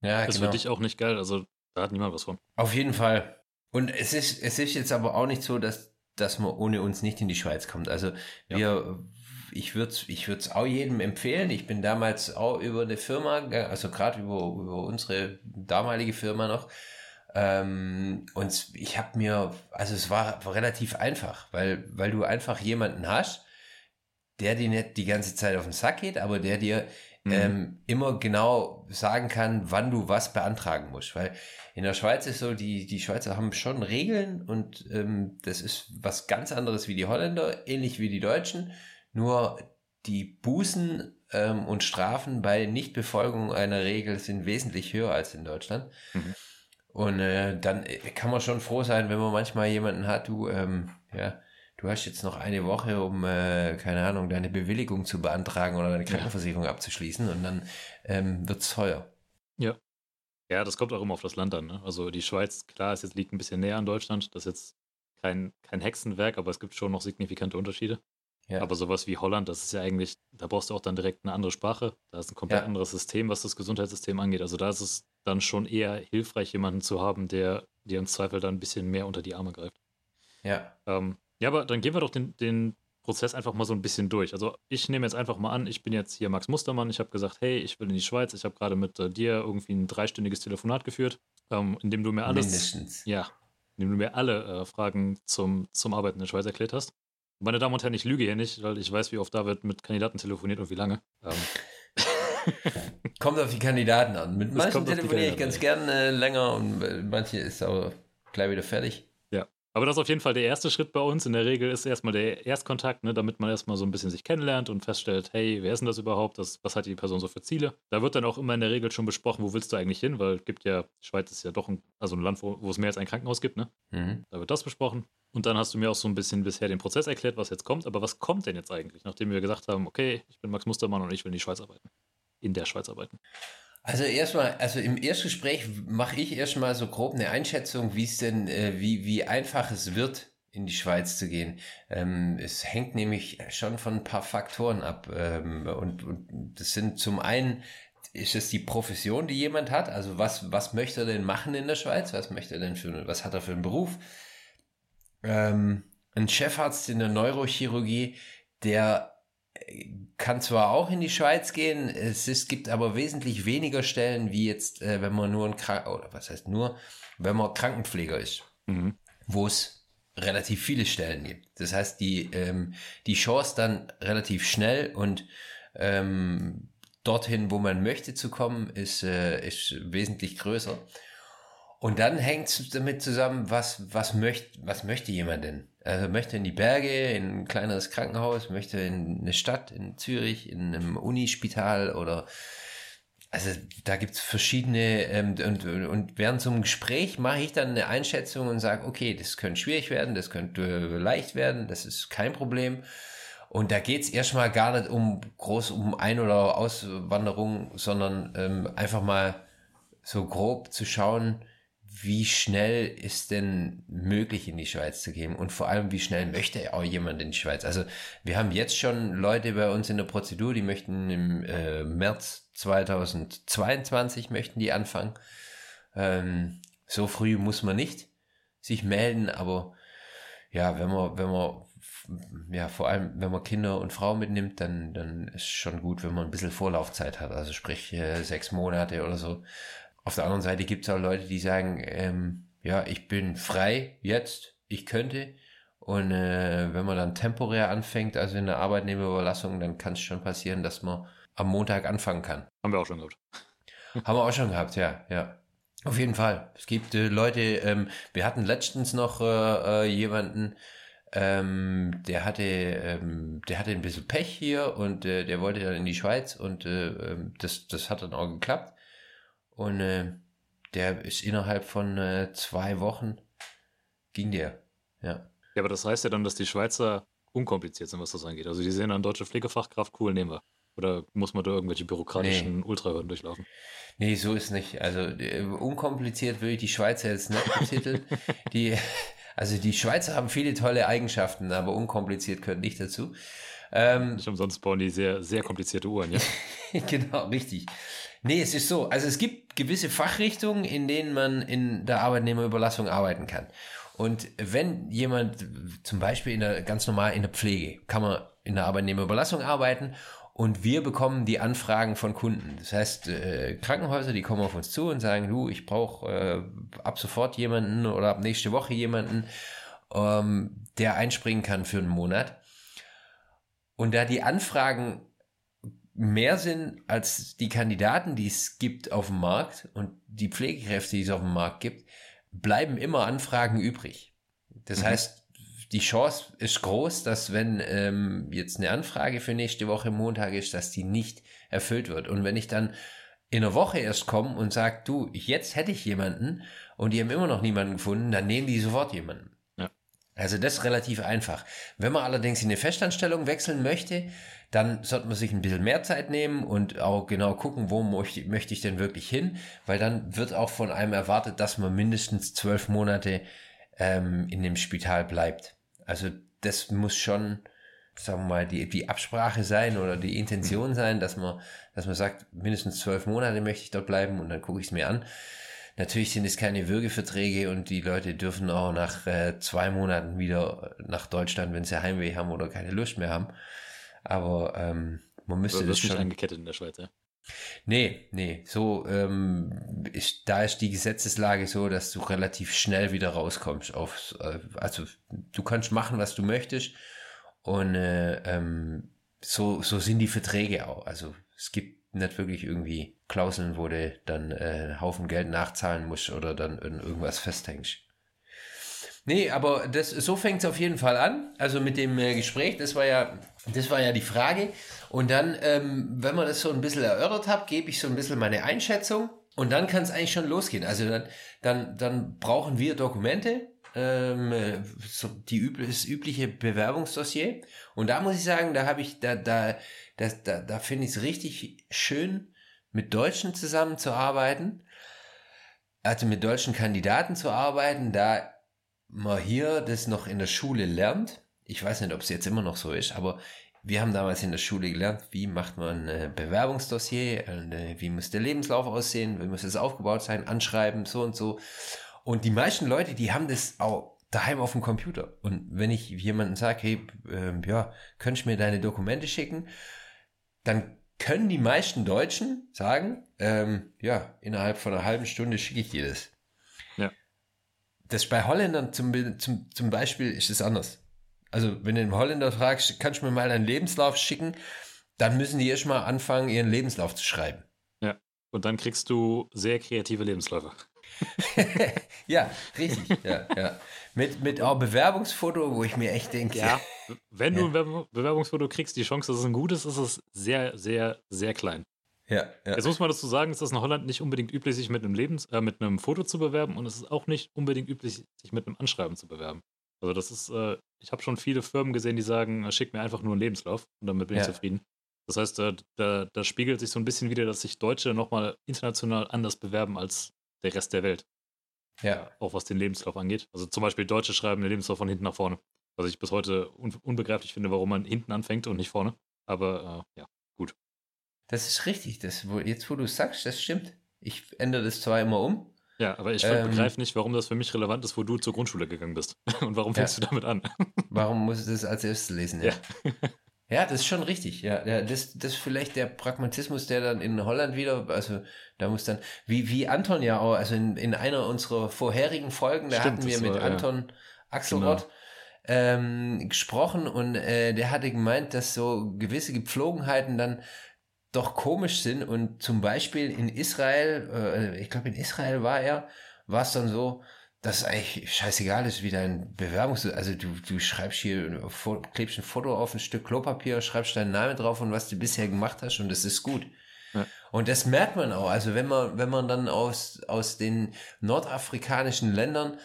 Ja, das genau. ist für dich auch nicht geil, also da hat niemand was von. Auf jeden Fall. Und es ist, es ist jetzt aber auch nicht so, dass dass man ohne uns nicht in die Schweiz kommt. Also ja. wir, ich würde es ich würd's auch jedem empfehlen. Ich bin damals auch über eine Firma, also gerade über, über unsere damalige Firma noch, ähm, und ich habe mir, also es war relativ einfach, weil, weil du einfach jemanden hast, der dir nicht die ganze Zeit auf den Sack geht, aber der dir mhm. ähm, immer genau sagen kann, wann du was beantragen musst. Weil in der Schweiz ist so, die, die Schweizer haben schon Regeln und ähm, das ist was ganz anderes wie die Holländer, ähnlich wie die Deutschen. Nur die Bußen ähm, und Strafen bei Nichtbefolgung einer Regel sind wesentlich höher als in Deutschland. Mhm. Und äh, dann äh, kann man schon froh sein, wenn man manchmal jemanden hat, du, ähm, ja, du hast jetzt noch eine Woche, um, äh, keine Ahnung, deine Bewilligung zu beantragen oder deine Krankenversicherung ja. abzuschließen und dann ähm, wird es teuer. Ja. Ja, das kommt auch immer auf das Land an. Ne? Also die Schweiz, klar, es jetzt liegt ein bisschen näher an Deutschland. Das ist jetzt kein, kein Hexenwerk, aber es gibt schon noch signifikante Unterschiede. Ja. Aber sowas wie Holland, das ist ja eigentlich, da brauchst du auch dann direkt eine andere Sprache. Da ist ein komplett ja. anderes System, was das Gesundheitssystem angeht. Also da ist es dann schon eher hilfreich, jemanden zu haben, der dir im Zweifel dann ein bisschen mehr unter die Arme greift. Ja. Ähm, ja, aber dann gehen wir doch den, den Prozess einfach mal so ein bisschen durch. Also ich nehme jetzt einfach mal an, ich bin jetzt hier Max Mustermann. Ich habe gesagt, hey, ich will in die Schweiz. Ich habe gerade mit äh, dir irgendwie ein dreistündiges Telefonat geführt, ähm, in dem du mir alles, Mindestens. ja, in dem du mir alle äh, Fragen zum, zum Arbeiten in der Schweiz erklärt hast. Meine Damen und Herren, ich lüge hier nicht, weil ich weiß, wie oft David mit Kandidaten telefoniert und wie lange. Ähm. kommt auf die Kandidaten an. Mit manchen telefoniere ich ganz gern äh, länger und äh, manche ist aber gleich wieder fertig. Ja, aber das ist auf jeden Fall der erste Schritt bei uns. In der Regel ist erstmal der Erstkontakt, ne, damit man erstmal so ein bisschen sich kennenlernt und feststellt, hey, wer ist denn das überhaupt? Das, was hat die Person so für Ziele? Da wird dann auch immer in der Regel schon besprochen, wo willst du eigentlich hin? Weil es gibt ja, Schweiz ist ja doch ein, also ein Land, wo, wo es mehr als ein Krankenhaus gibt, ne? Mhm. Da wird das besprochen. Und dann hast du mir auch so ein bisschen bisher den Prozess erklärt, was jetzt kommt. Aber was kommt denn jetzt eigentlich, nachdem wir gesagt haben, okay, ich bin Max Mustermann und ich will in die Schweiz arbeiten? In der Schweiz arbeiten. Also erstmal, also im Erstgespräch mache ich erstmal so grob eine Einschätzung, wie es denn, äh, wie, wie einfach es wird, in die Schweiz zu gehen. Ähm, es hängt nämlich schon von ein paar Faktoren ab. Ähm, und, und das sind zum einen ist es die Profession, die jemand hat? Also was, was möchte er denn machen in der Schweiz? Was möchte er denn für, was hat er für einen Beruf? ähm, ein Chefarzt in der Neurochirurgie, der kann zwar auch in die Schweiz gehen, es ist, gibt aber wesentlich weniger Stellen, wie jetzt, äh, wenn man nur ein Krank oder was heißt nur, wenn man Krankenpfleger ist, mhm. wo es relativ viele Stellen gibt. Das heißt, die, ähm, die Chance dann relativ schnell und ähm, dorthin, wo man möchte zu kommen, ist, äh, ist wesentlich größer. Und dann hängt es damit zusammen, was, was, möcht, was möchte jemand denn? Also möchte in die Berge, in ein kleineres Krankenhaus, möchte in eine Stadt, in Zürich, in einem Unispital oder also da gibt's verschiedene ähm, und, und während so einem Gespräch mache ich dann eine Einschätzung und sage, okay, das könnte schwierig werden, das könnte leicht werden, das ist kein Problem. Und da geht's erstmal gar nicht um groß um Ein- oder Auswanderung, sondern ähm, einfach mal so grob zu schauen, wie schnell ist denn möglich in die Schweiz zu gehen und vor allem wie schnell möchte auch jemand in die Schweiz? Also wir haben jetzt schon Leute bei uns in der Prozedur, die möchten im äh, März 2022 möchten die anfangen. Ähm, so früh muss man nicht sich melden, aber ja, wenn man wenn man ja, vor allem, wenn man Kinder und Frauen mitnimmt, dann, dann ist schon gut, wenn man ein bisschen Vorlaufzeit hat, also sprich äh, sechs Monate oder so. Auf der anderen Seite gibt es auch Leute, die sagen, ähm, ja, ich bin frei jetzt, ich könnte. Und äh, wenn man dann temporär anfängt, also in der Arbeitnehmerüberlassung, dann kann es schon passieren, dass man am Montag anfangen kann. Haben wir auch schon gehabt. Haben wir auch schon gehabt, ja, ja. Auf jeden Fall. Es gibt äh, Leute, ähm, wir hatten letztens noch äh, äh, jemanden, ähm, der hatte, ähm, der hatte ein bisschen Pech hier und äh, der wollte dann in die Schweiz und äh, ähm, das, das hat dann auch geklappt. Und äh, der ist innerhalb von äh, zwei Wochen ging der. Ja. Ja, aber das heißt ja dann, dass die Schweizer unkompliziert sind, was das angeht. Also die sehen dann deutsche Pflegefachkraft, cool, nehmen wir. Oder muss man da irgendwelche bürokratischen nee. Ultrahürden durchlaufen? Nee, so ist nicht. Also äh, unkompliziert würde ich die Schweizer jetzt nicht betiteln. die, also die Schweizer haben viele tolle Eigenschaften, aber unkompliziert gehört nicht dazu. Ähm, nicht umsonst bauen die sehr, sehr komplizierte Uhren, ja? genau, richtig. Nee, es ist so. Also es gibt gewisse Fachrichtungen, in denen man in der Arbeitnehmerüberlassung arbeiten kann. Und wenn jemand zum Beispiel in der, ganz normal in der Pflege, kann man in der Arbeitnehmerüberlassung arbeiten und wir bekommen die Anfragen von Kunden. Das heißt, äh, Krankenhäuser, die kommen auf uns zu und sagen, du, ich brauche äh, ab sofort jemanden oder ab nächste Woche jemanden, ähm, der einspringen kann für einen Monat. Und da die Anfragen mehr sind als die Kandidaten, die es gibt auf dem Markt und die Pflegekräfte, die es auf dem Markt gibt, bleiben immer Anfragen übrig. Das mhm. heißt, die Chance ist groß, dass wenn ähm, jetzt eine Anfrage für nächste Woche Montag ist, dass die nicht erfüllt wird. Und wenn ich dann in einer Woche erst komme und sage, du, jetzt hätte ich jemanden und die haben immer noch niemanden gefunden, dann nehmen die sofort jemanden. Also das ist relativ einfach. Wenn man allerdings in eine Festanstellung wechseln möchte, dann sollte man sich ein bisschen mehr Zeit nehmen und auch genau gucken, wo möchte, möchte ich denn wirklich hin, weil dann wird auch von einem erwartet, dass man mindestens zwölf Monate ähm, in dem Spital bleibt. Also das muss schon, sagen wir mal, die, die Absprache sein oder die Intention sein, dass man, dass man sagt, mindestens zwölf Monate möchte ich dort bleiben und dann gucke ich es mir an. Natürlich sind es keine Würgeverträge und die Leute dürfen auch nach äh, zwei Monaten wieder nach Deutschland, wenn sie Heimweh haben oder keine Lust mehr haben. Aber ähm, man müsste das schon. nicht angekettet in der Schweiz, ja? Nee, nee, so ähm, ist, da ist die Gesetzeslage so, dass du relativ schnell wieder rauskommst. Auf, äh, also du kannst machen, was du möchtest und äh, ähm, so, so sind die Verträge auch. Also es gibt nicht wirklich irgendwie Klauseln, wo du dann äh, Haufen Geld nachzahlen musst oder dann in irgendwas festhängst. Nee, aber das, so fängt es auf jeden Fall an. Also mit dem äh, Gespräch, das war ja, das war ja die Frage. Und dann, ähm, wenn man das so ein bisschen erörtert hat, gebe ich so ein bisschen meine Einschätzung. Und dann kann es eigentlich schon losgehen. Also dann, dann, dann brauchen wir Dokumente, ähm, so die üb das übliche Bewerbungsdossier. Und da muss ich sagen, da habe ich, da, da, da, da, da finde ich es richtig schön, mit Deutschen zusammenzuarbeiten. Also mit deutschen Kandidaten zu arbeiten, da man hier das noch in der Schule lernt, ich weiß nicht, ob es jetzt immer noch so ist, aber wir haben damals in der Schule gelernt, wie macht man ein Bewerbungsdossier, wie muss der Lebenslauf aussehen, wie muss es aufgebaut sein, anschreiben, so und so. Und die meisten Leute, die haben das auch daheim auf dem Computer. Und wenn ich jemanden sage, hey, äh, ja, könntest du mir deine Dokumente schicken, dann können die meisten Deutschen sagen, ähm, ja, innerhalb von einer halben Stunde schicke ich dir das. Das bei Holländern zum, zum, zum Beispiel ist es anders. Also, wenn du einen Holländer fragst, kannst du mir mal deinen Lebenslauf schicken, dann müssen die erst mal anfangen, ihren Lebenslauf zu schreiben. Ja, und dann kriegst du sehr kreative Lebensläufe. ja, richtig. Ja, ja. Mit, mit auch Bewerbungsfoto, wo ich mir echt denke. Ja, wenn du ein Bewerbungsfoto kriegst, die Chance, dass es ein gutes ist, ist sehr, sehr, sehr klein. Ja, ja. Jetzt muss man dazu sagen, es ist in Holland nicht unbedingt üblich, sich mit einem, Lebens äh, mit einem Foto zu bewerben und es ist auch nicht unbedingt üblich, sich mit einem Anschreiben zu bewerben. Also das ist, äh, ich habe schon viele Firmen gesehen, die sagen, äh, schick mir einfach nur einen Lebenslauf und damit bin ja. ich zufrieden. Das heißt, äh, da, da spiegelt sich so ein bisschen wieder, dass sich Deutsche nochmal international anders bewerben als der Rest der Welt. Ja. Auch was den Lebenslauf angeht. Also zum Beispiel Deutsche schreiben den Lebenslauf von hinten nach vorne. Was ich bis heute un unbegreiflich finde, warum man hinten anfängt und nicht vorne. Aber äh, ja, gut. Das ist richtig. Das, wo, jetzt, wo du sagst, das stimmt. Ich ändere das zwar immer um. Ja, aber ich ähm, begreife nicht, warum das für mich relevant ist, wo du zur Grundschule gegangen bist. Und warum fängst ja. du damit an? warum muss ich das als erstes lesen? Ja. ja. ja. das ist schon richtig. Ja, ja das, das ist vielleicht der Pragmatismus, der dann in Holland wieder, also da muss dann, wie, wie Anton ja auch, also in, in einer unserer vorherigen Folgen, da Stimmt, hatten wir mit war, Anton ja. Axelrod genau. ähm, gesprochen und äh, der hatte gemeint, dass so gewisse Gepflogenheiten dann doch komisch sind und zum Beispiel in Israel, äh, ich glaube in Israel war er, war es dann so, dass es eigentlich scheißegal ist, wie dein Bewerbungs... Also du, du schreibst hier, klebst ein Foto auf ein Stück Klopapier, schreibst deinen Namen drauf und was du bisher gemacht hast und das ist gut. Ja. Und das merkt man auch. Also wenn man, wenn man dann aus, aus den nordafrikanischen Ländern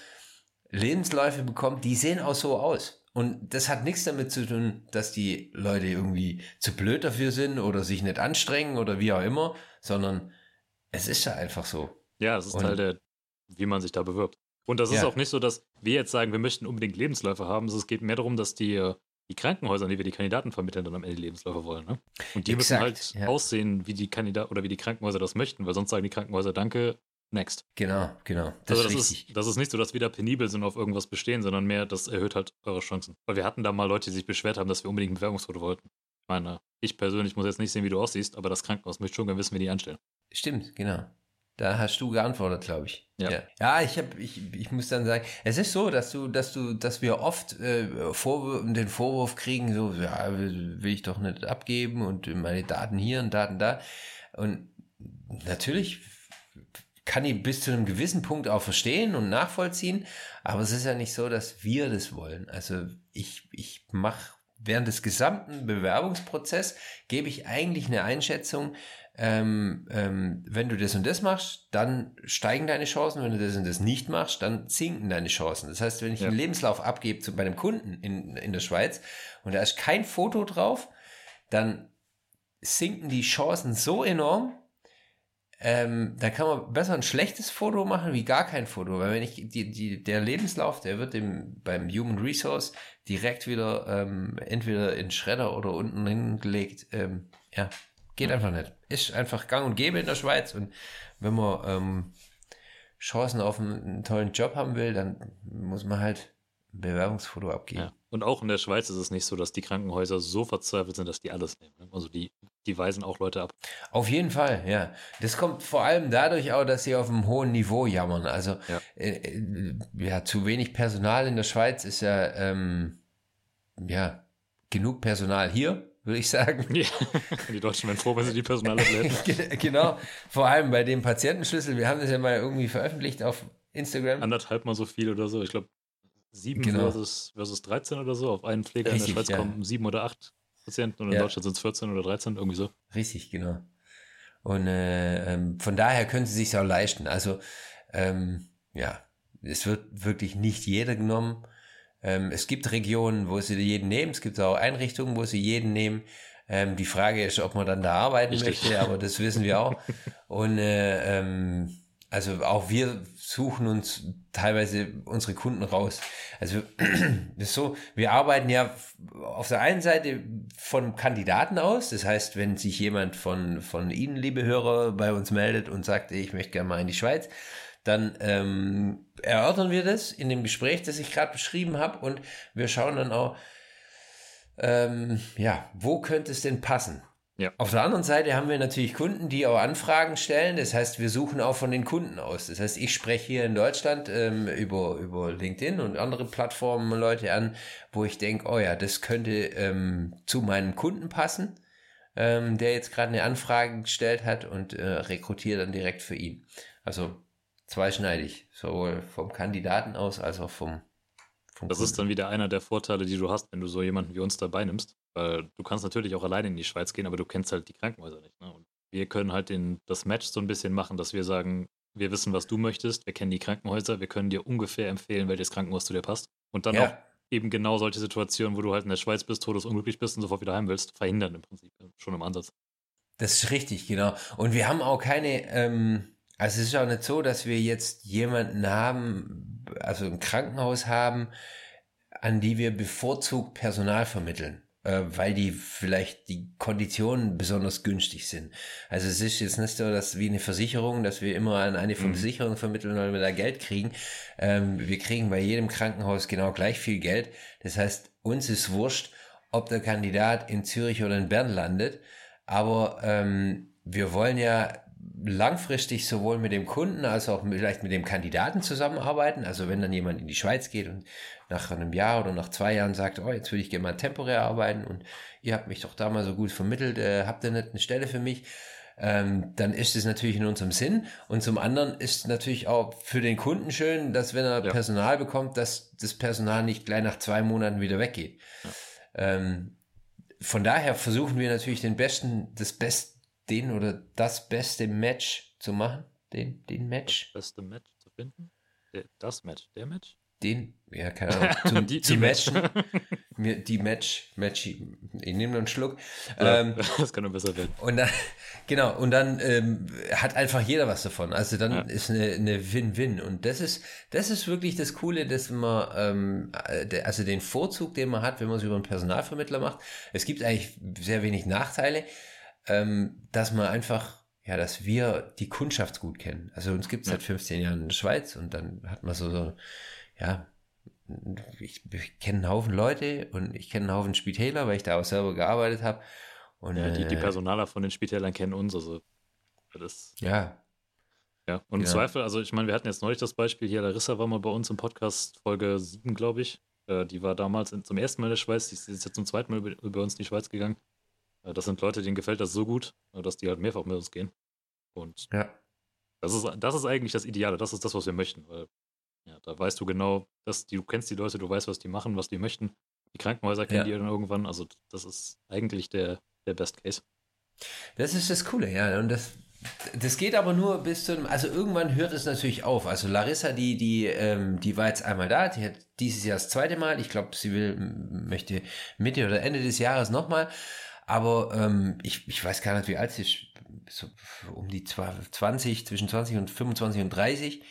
Lebensläufe bekommt, die sehen auch so aus. Und das hat nichts damit zu tun, dass die Leute irgendwie zu blöd dafür sind oder sich nicht anstrengen oder wie auch immer, sondern es ist ja einfach so. Ja, es ist und, Teil der, wie man sich da bewirbt. Und das ist ja. auch nicht so, dass wir jetzt sagen, wir möchten unbedingt Lebensläufe haben. Es geht mehr darum, dass die, die Krankenhäuser, die wir die Kandidaten vermitteln, dann am Ende Lebensläufe wollen. Ne? Und die Exakt, müssen halt ja. aussehen, wie die Kandidaten oder wie die Krankenhäuser das möchten, weil sonst sagen die Krankenhäuser Danke, next. Genau, genau. Das also das ist, ist, das ist nicht so, dass wir da penibel sind auf irgendwas bestehen, sondern mehr, das erhöht halt eure Chancen. Weil wir hatten da mal Leute, die sich beschwert haben, dass wir unbedingt ein Bewerbungsfoto wollten. Ich meine, ich persönlich muss jetzt nicht sehen, wie du aussiehst, aber das Krankenhaus möchte schon gerne wissen, wie die anstellen. Stimmt, genau. Da hast du geantwortet, glaube ich. Ja. ja. Ja, ich habe, ich, ich muss dann sagen, es ist so, dass du, dass du, dass wir oft äh, Vorwurf, den Vorwurf kriegen, so, ja, will ich doch nicht abgeben und meine Daten hier und Daten da. Und natürlich kann ich bis zu einem gewissen Punkt auch verstehen und nachvollziehen, aber es ist ja nicht so, dass wir das wollen. Also ich, ich mache während des gesamten Bewerbungsprozesses gebe ich eigentlich eine Einschätzung, ähm, ähm, wenn du das und das machst, dann steigen deine Chancen. Wenn du das und das nicht machst, dann sinken deine Chancen. Das heißt, wenn ich ja. einen Lebenslauf abgebe zu, bei einem Kunden in, in der Schweiz und da ist kein Foto drauf, dann sinken die Chancen so enorm, ähm, da kann man besser ein schlechtes Foto machen wie gar kein Foto, weil wenn ich die, die, der Lebenslauf, der wird im, beim Human Resource direkt wieder ähm, entweder in Schredder oder unten hingelegt. Ähm, ja, Geht einfach nicht. Ist einfach gang und gäbe in der Schweiz. Und wenn man ähm, Chancen auf einen, einen, tollen Job haben will, dann muss man halt ein Bewerbungsfoto abgeben. Ja. Und auch in der Schweiz ist es nicht so, dass die Krankenhäuser so verzweifelt sind, dass die alles nehmen. Ne? Also die, die weisen auch Leute ab. Auf jeden Fall, ja. Das kommt vor allem dadurch auch, dass sie auf einem hohen Niveau jammern. Also ja, äh, äh ja zu wenig Personal in der Schweiz ist ja, ähm, ja genug Personal hier würde ich sagen. Ja. Die Deutschen werden froh, wenn sie die Personale hätten. genau, vor allem bei dem Patientenschlüssel. Wir haben das ja mal irgendwie veröffentlicht auf Instagram. Anderthalb mal so viel oder so. Ich glaube, sieben genau. versus, versus 13 oder so. Auf einen Pfleger Richtig, in der Schweiz ja. kommen sieben oder acht Patienten und in ja. Deutschland sind es 14 oder 13, irgendwie so. Richtig, genau. Und äh, ähm, von daher können sie sich auch leisten. Also, ähm, ja, es wird wirklich nicht jeder genommen. Ähm, es gibt Regionen, wo sie jeden nehmen, es gibt auch Einrichtungen, wo sie jeden nehmen. Ähm, die Frage ist, ob man dann da arbeiten Richtig. möchte, aber das wissen wir auch. Und äh, ähm, also auch wir suchen uns teilweise unsere Kunden raus. Also das ist so, wir arbeiten ja auf der einen Seite von Kandidaten aus. Das heißt, wenn sich jemand von, von Ihnen, liebe Hörer, bei uns meldet und sagt, ich möchte gerne mal in die Schweiz, dann ähm, erörtern wir das in dem Gespräch, das ich gerade beschrieben habe und wir schauen dann auch, ähm, ja, wo könnte es denn passen? Ja. Auf der anderen Seite haben wir natürlich Kunden, die auch Anfragen stellen. Das heißt, wir suchen auch von den Kunden aus. Das heißt, ich spreche hier in Deutschland ähm, über, über LinkedIn und andere Plattformen Leute an, wo ich denke, oh ja, das könnte ähm, zu meinem Kunden passen, ähm, der jetzt gerade eine Anfrage gestellt hat und äh, rekrutiere dann direkt für ihn. Also zweischneidig, sowohl vom Kandidaten aus als auch vom, vom Das Kunden. ist dann wieder einer der Vorteile, die du hast, wenn du so jemanden wie uns dabei nimmst. Weil du kannst natürlich auch alleine in die Schweiz gehen, aber du kennst halt die Krankenhäuser nicht. Ne? Und wir können halt den, das Match so ein bisschen machen, dass wir sagen, wir wissen, was du möchtest, wir kennen die Krankenhäuser, wir können dir ungefähr empfehlen, welches Krankenhaus zu dir passt. Und dann ja. auch eben genau solche Situationen, wo du halt in der Schweiz bist, todesunglücklich bist und sofort wieder heim willst, verhindern im Prinzip, schon im Ansatz. Das ist richtig, genau. Und wir haben auch keine, ähm, also es ist auch nicht so, dass wir jetzt jemanden haben, also ein Krankenhaus haben, an die wir bevorzugt Personal vermitteln, äh, weil die vielleicht die Konditionen besonders günstig sind. Also es ist jetzt nicht so, dass wie eine Versicherung, dass wir immer an eine mhm. Versicherung vermitteln, weil wir da Geld kriegen. Ähm, wir kriegen bei jedem Krankenhaus genau gleich viel Geld. Das heißt, uns ist wurscht, ob der Kandidat in Zürich oder in Bern landet. Aber ähm, wir wollen ja langfristig sowohl mit dem Kunden als auch vielleicht mit dem Kandidaten zusammenarbeiten. Also wenn dann jemand in die Schweiz geht und nach einem Jahr oder nach zwei Jahren sagt, oh, jetzt würde ich gerne mal temporär arbeiten und ihr habt mich doch da mal so gut vermittelt, äh, habt ihr nicht eine Stelle für mich? Ähm, dann ist es natürlich in unserem Sinn. Und zum anderen ist natürlich auch für den Kunden schön, dass wenn er ja. Personal bekommt, dass das Personal nicht gleich nach zwei Monaten wieder weggeht. Ja. Ähm, von daher versuchen wir natürlich den besten, das Beste den oder das beste Match zu machen. Den, den Match. Das beste Match zu finden? Das Match, der Match? Den, ja, keine Ahnung, zum, die, zu die matchen. Mir, die Match, Match, ich nehme noch einen Schluck. Ja, ähm, das kann nur besser werden. Und dann, genau, und dann ähm, hat einfach jeder was davon. Also dann ja. ist eine, eine Win-Win. Und das ist, das ist wirklich das Coole, dass man, ähm, also den Vorzug, den man hat, wenn man es über einen Personalvermittler macht. Es gibt eigentlich sehr wenig Nachteile ähm, dass man einfach ja, dass wir die Kundschaft gut kennen. Also uns gibt es seit 15 Jahren in der Schweiz und dann hat man so, so ja, ich, ich kenne einen Haufen Leute und ich kenne einen Haufen Spitäler, weil ich da auch selber gearbeitet habe. Und, ja, die, die äh, Personaler von den Spitälern kennen uns, also das. Ja. Ja, und im Zweifel, also ich meine, wir hatten jetzt neulich das Beispiel hier, Larissa war mal bei uns im Podcast, Folge 7, glaube ich. Äh, die war damals in, zum ersten Mal in der Schweiz, die ist jetzt zum zweiten Mal über, über uns in die Schweiz gegangen. Äh, das sind Leute, denen gefällt das so gut, äh, dass die halt mehrfach mit uns gehen. Und ja. das ist, das ist eigentlich das Ideale, das ist das, was wir möchten, weil ja, da weißt du genau, dass die, du kennst die Leute, du weißt, was die machen, was die möchten. Die Krankenhäuser kennen ja. die dann irgendwann. Also das ist eigentlich der, der Best Case. Das ist das Coole, ja. Und das, das geht aber nur bis zu einem, also irgendwann hört es natürlich auf. Also Larissa, die, die, ähm, die war jetzt einmal da, die hat dieses Jahr das zweite Mal. Ich glaube, sie will, möchte Mitte oder Ende des Jahres nochmal. Aber ähm, ich, ich weiß gar nicht, wie alt sie ist. So um die 20, zwischen 20 und 25 und 30.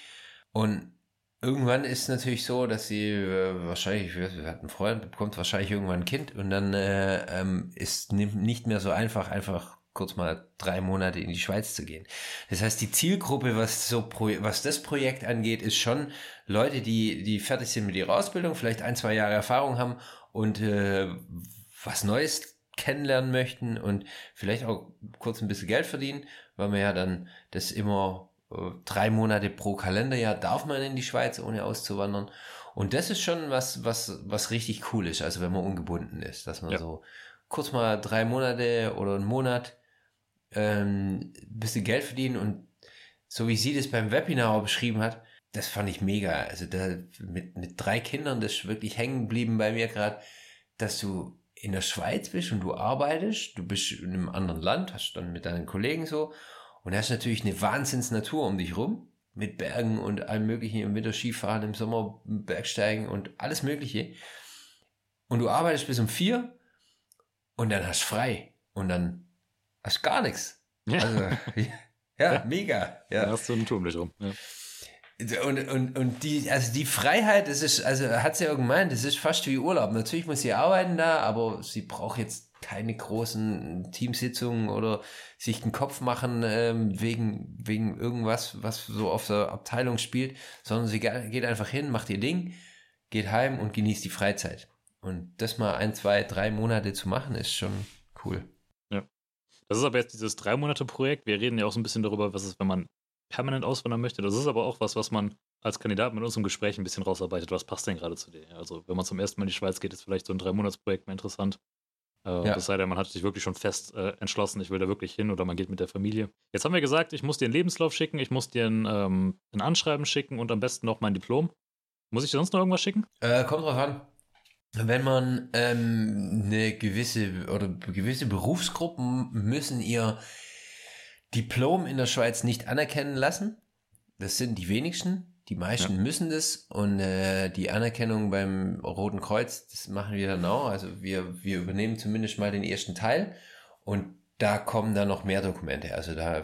Und irgendwann ist es natürlich so, dass sie äh, wahrscheinlich, wir hatten einen Freund, bekommt wahrscheinlich irgendwann ein Kind und dann äh, ähm, ist nicht mehr so einfach, einfach kurz mal drei Monate in die Schweiz zu gehen. Das heißt, die Zielgruppe, was so was das Projekt angeht, ist schon Leute, die die fertig sind mit ihrer Ausbildung, vielleicht ein zwei Jahre Erfahrung haben und äh, was Neues kennenlernen möchten und vielleicht auch kurz ein bisschen Geld verdienen, weil man ja dann das immer drei Monate pro Kalenderjahr darf man in die Schweiz, ohne auszuwandern. Und das ist schon was, was, was richtig cool ist, also wenn man ungebunden ist, dass man ja. so kurz mal drei Monate oder einen Monat ähm, bisschen Geld verdienen und so wie sie das beim Webinar beschrieben hat, das fand ich mega. Also da mit, mit drei Kindern, das ist wirklich hängen geblieben bei mir gerade, dass du in der Schweiz bist und du arbeitest, du bist in einem anderen Land, hast dann mit deinen Kollegen so und da ist natürlich eine Wahnsinnsnatur um dich rum. Mit Bergen und allem möglichen im Winter Skifahren, im Sommer Bergsteigen und alles mögliche. Und du arbeitest bis um vier und dann hast frei. Und dann hast gar nichts. Ja. Also, ja, ja, mega. Ja. Dann hast du einen Turm nicht rum. Ja. Und, und, und die, also die Freiheit, das ist, also hat sie ja gemeint, das ist fast wie Urlaub. Natürlich muss sie arbeiten da, aber sie braucht jetzt keine großen Teamsitzungen oder sich den Kopf machen ähm, wegen, wegen irgendwas, was so auf der Abteilung spielt, sondern sie geht einfach hin, macht ihr Ding, geht heim und genießt die Freizeit. Und das mal ein, zwei, drei Monate zu machen, ist schon cool. Ja. Das ist aber jetzt dieses drei Monate Projekt. Wir reden ja auch so ein bisschen darüber, was ist, wenn man permanent auswandern möchte. Das ist aber auch was, was man als Kandidat mit uns im Gespräch ein bisschen rausarbeitet. Was passt denn gerade zu dir? Also, wenn man zum ersten Mal in die Schweiz geht, ist vielleicht so ein Drei-Monats-Projekt mehr interessant. Äh, ja. Das sei denn, man hat sich wirklich schon fest äh, entschlossen, ich will da wirklich hin oder man geht mit der Familie. Jetzt haben wir gesagt, ich muss dir einen Lebenslauf schicken, ich muss dir ein, ähm, ein Anschreiben schicken und am besten noch mein Diplom. Muss ich dir sonst noch irgendwas schicken? Äh, kommt drauf an. Wenn man ähm, eine gewisse oder gewisse Berufsgruppen müssen ihr Diplom in der Schweiz nicht anerkennen lassen. Das sind die wenigsten. Die meisten ja. müssen das und äh, die Anerkennung beim Roten Kreuz, das machen wir dann auch. Also wir, wir übernehmen zumindest mal den ersten Teil und da kommen dann noch mehr Dokumente. Also da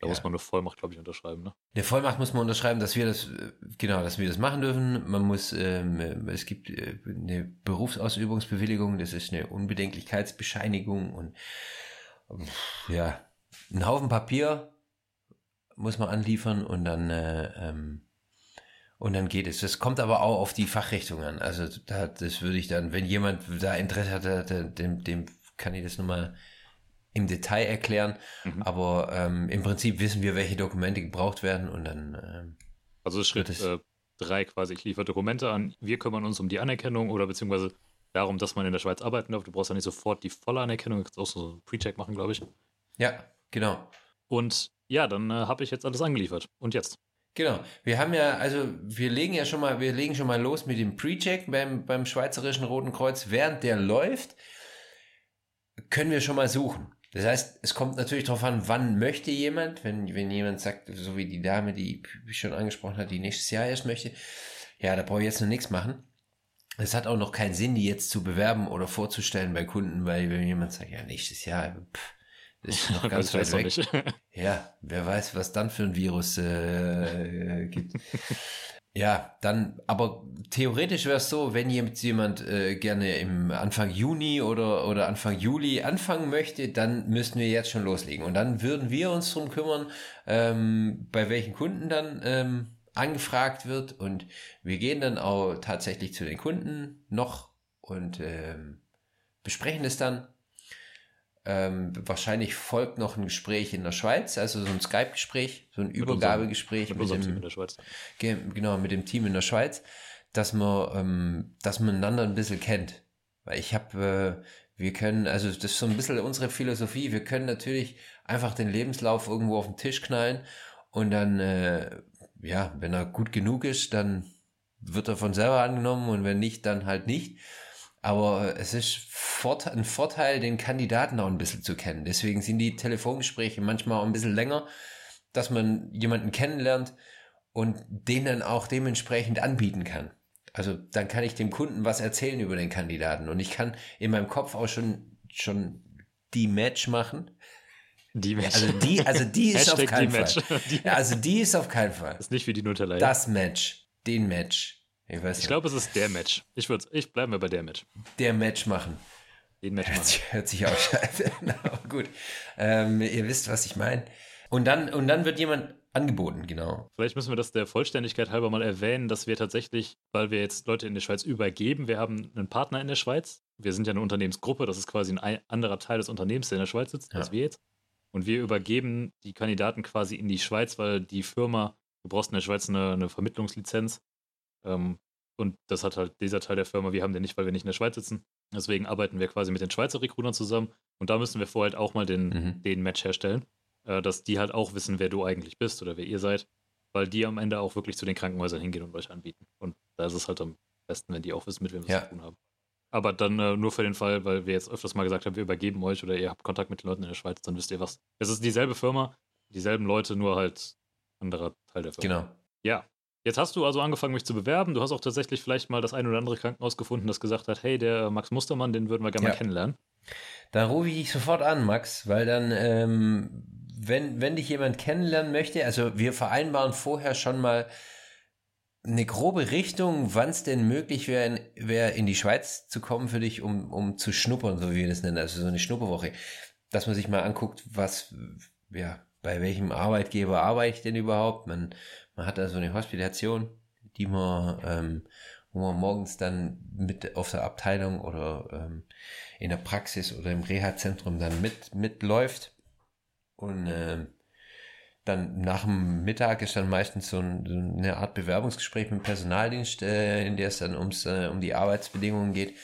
da ja. muss man eine Vollmacht, glaube ich, unterschreiben, ne? Eine Vollmacht muss man unterschreiben, dass wir das, genau, dass wir das machen dürfen. Man muss, ähm, es gibt äh, eine Berufsausübungsbewilligung, das ist eine Unbedenklichkeitsbescheinigung und ja, ein Haufen Papier muss man anliefern und dann äh, ähm, und dann geht es. Das kommt aber auch auf die Fachrichtung an. Also da, das würde ich dann, wenn jemand da Interesse hat, dem, dem kann ich das nochmal im Detail erklären. Mhm. Aber ähm, im Prinzip wissen wir, welche Dokumente gebraucht werden und dann. Ähm, also Schritt äh, drei quasi, ich liefere Dokumente an, wir kümmern uns um die Anerkennung oder beziehungsweise darum, dass man in der Schweiz arbeiten darf. Du brauchst ja nicht sofort die volle Anerkennung, du kannst auch so einen Pre-Check machen, glaube ich. Ja, genau. Und ja, dann äh, habe ich jetzt alles angeliefert. Und jetzt? Genau. Wir haben ja, also wir legen ja schon mal, wir legen schon mal los mit dem Pre-Check beim, beim Schweizerischen Roten Kreuz. Während der läuft, können wir schon mal suchen. Das heißt, es kommt natürlich darauf an, wann möchte jemand, wenn, wenn jemand sagt, so wie die Dame, die ich schon angesprochen hat, die nächstes Jahr erst möchte, ja, da brauche ich jetzt noch nichts machen. Es hat auch noch keinen Sinn, die jetzt zu bewerben oder vorzustellen bei Kunden, weil wenn jemand sagt, ja, nächstes Jahr, pff, ist noch ganz weit weg. ja, wer weiß, was dann für ein Virus äh, gibt. Ja, dann, aber theoretisch wäre es so, wenn jetzt jemand äh, gerne im Anfang Juni oder, oder Anfang Juli anfangen möchte, dann müssten wir jetzt schon loslegen. Und dann würden wir uns drum kümmern, ähm, bei welchen Kunden dann ähm, angefragt wird. Und wir gehen dann auch tatsächlich zu den Kunden noch und ähm, besprechen es dann. Ähm, wahrscheinlich folgt noch ein Gespräch in der Schweiz, also so ein Skype-Gespräch, so ein mit Übergabegespräch mit, mit dem, in der Schweiz. Genau, mit dem Team in der Schweiz, dass man, ähm, dass man einander ein bisschen kennt. Weil ich habe, äh, wir können, also das ist so ein bisschen unsere Philosophie, wir können natürlich einfach den Lebenslauf irgendwo auf den Tisch knallen und dann, äh, ja, wenn er gut genug ist, dann wird er von selber angenommen und wenn nicht, dann halt nicht. Aber es ist ein Vorteil, den Kandidaten auch ein bisschen zu kennen. Deswegen sind die Telefongespräche manchmal auch ein bisschen länger, dass man jemanden kennenlernt und den dann auch dementsprechend anbieten kann. Also dann kann ich dem Kunden was erzählen über den Kandidaten und ich kann in meinem Kopf auch schon, schon die Match machen. Die Match. Also die, also die ist auf keinen Fall. also die ist auf keinen Fall. Das ist nicht wie die Nutella. Das Match. Den Match. Ich, ich glaube, es ist der Match. Ich, ich bleibe mal bei der Match. Der Match machen. Den Match machen. Hört sich, hört sich auch scheiße an. gut. Ähm, ihr wisst, was ich meine. Und dann, und dann wird jemand angeboten, genau. Vielleicht müssen wir das der Vollständigkeit halber mal erwähnen, dass wir tatsächlich, weil wir jetzt Leute in der Schweiz übergeben, wir haben einen Partner in der Schweiz. Wir sind ja eine Unternehmensgruppe, das ist quasi ein anderer Teil des Unternehmens, der in der Schweiz sitzt, ja. als wir jetzt. Und wir übergeben die Kandidaten quasi in die Schweiz, weil die Firma, du brauchst in der Schweiz eine, eine Vermittlungslizenz ähm, und das hat halt dieser Teil der Firma, wir haben den nicht, weil wir nicht in der Schweiz sitzen. Deswegen arbeiten wir quasi mit den Schweizer Recruitern zusammen. Und da müssen wir vorher halt auch mal den, mhm. den Match herstellen, äh, dass die halt auch wissen, wer du eigentlich bist oder wer ihr seid. Weil die am Ende auch wirklich zu den Krankenhäusern hingehen und euch anbieten. Und da ist es halt am besten, wenn die auch wissen, mit wem wir ja. zu tun haben. Aber dann äh, nur für den Fall, weil wir jetzt öfters mal gesagt haben, wir übergeben euch oder ihr habt Kontakt mit den Leuten in der Schweiz, dann wisst ihr was. Es ist dieselbe Firma, dieselben Leute, nur halt anderer Teil der Firma. Genau. Ja, Jetzt hast du also angefangen, mich zu bewerben. Du hast auch tatsächlich vielleicht mal das ein oder andere Krankenhaus gefunden, das gesagt hat, hey, der Max Mustermann, den würden wir gerne ja. mal kennenlernen. Da rufe ich dich sofort an, Max, weil dann, ähm, wenn, wenn dich jemand kennenlernen möchte, also wir vereinbaren vorher schon mal eine grobe Richtung, wann es denn möglich wäre, wär, in die Schweiz zu kommen für dich, um, um zu schnuppern, so wie wir das nennen, also so eine Schnupperwoche. Dass man sich mal anguckt, was, ja, bei welchem Arbeitgeber arbeite ich denn überhaupt? Man man hat da so eine Hospitation, die man, ähm, wo man morgens dann mit auf der Abteilung oder ähm, in der Praxis oder im Reha-Zentrum dann mit mitläuft und ähm, dann nach dem Mittag ist dann meistens so, ein, so eine Art Bewerbungsgespräch mit dem Personaldienst, äh, in der es dann ums, äh, um die Arbeitsbedingungen geht.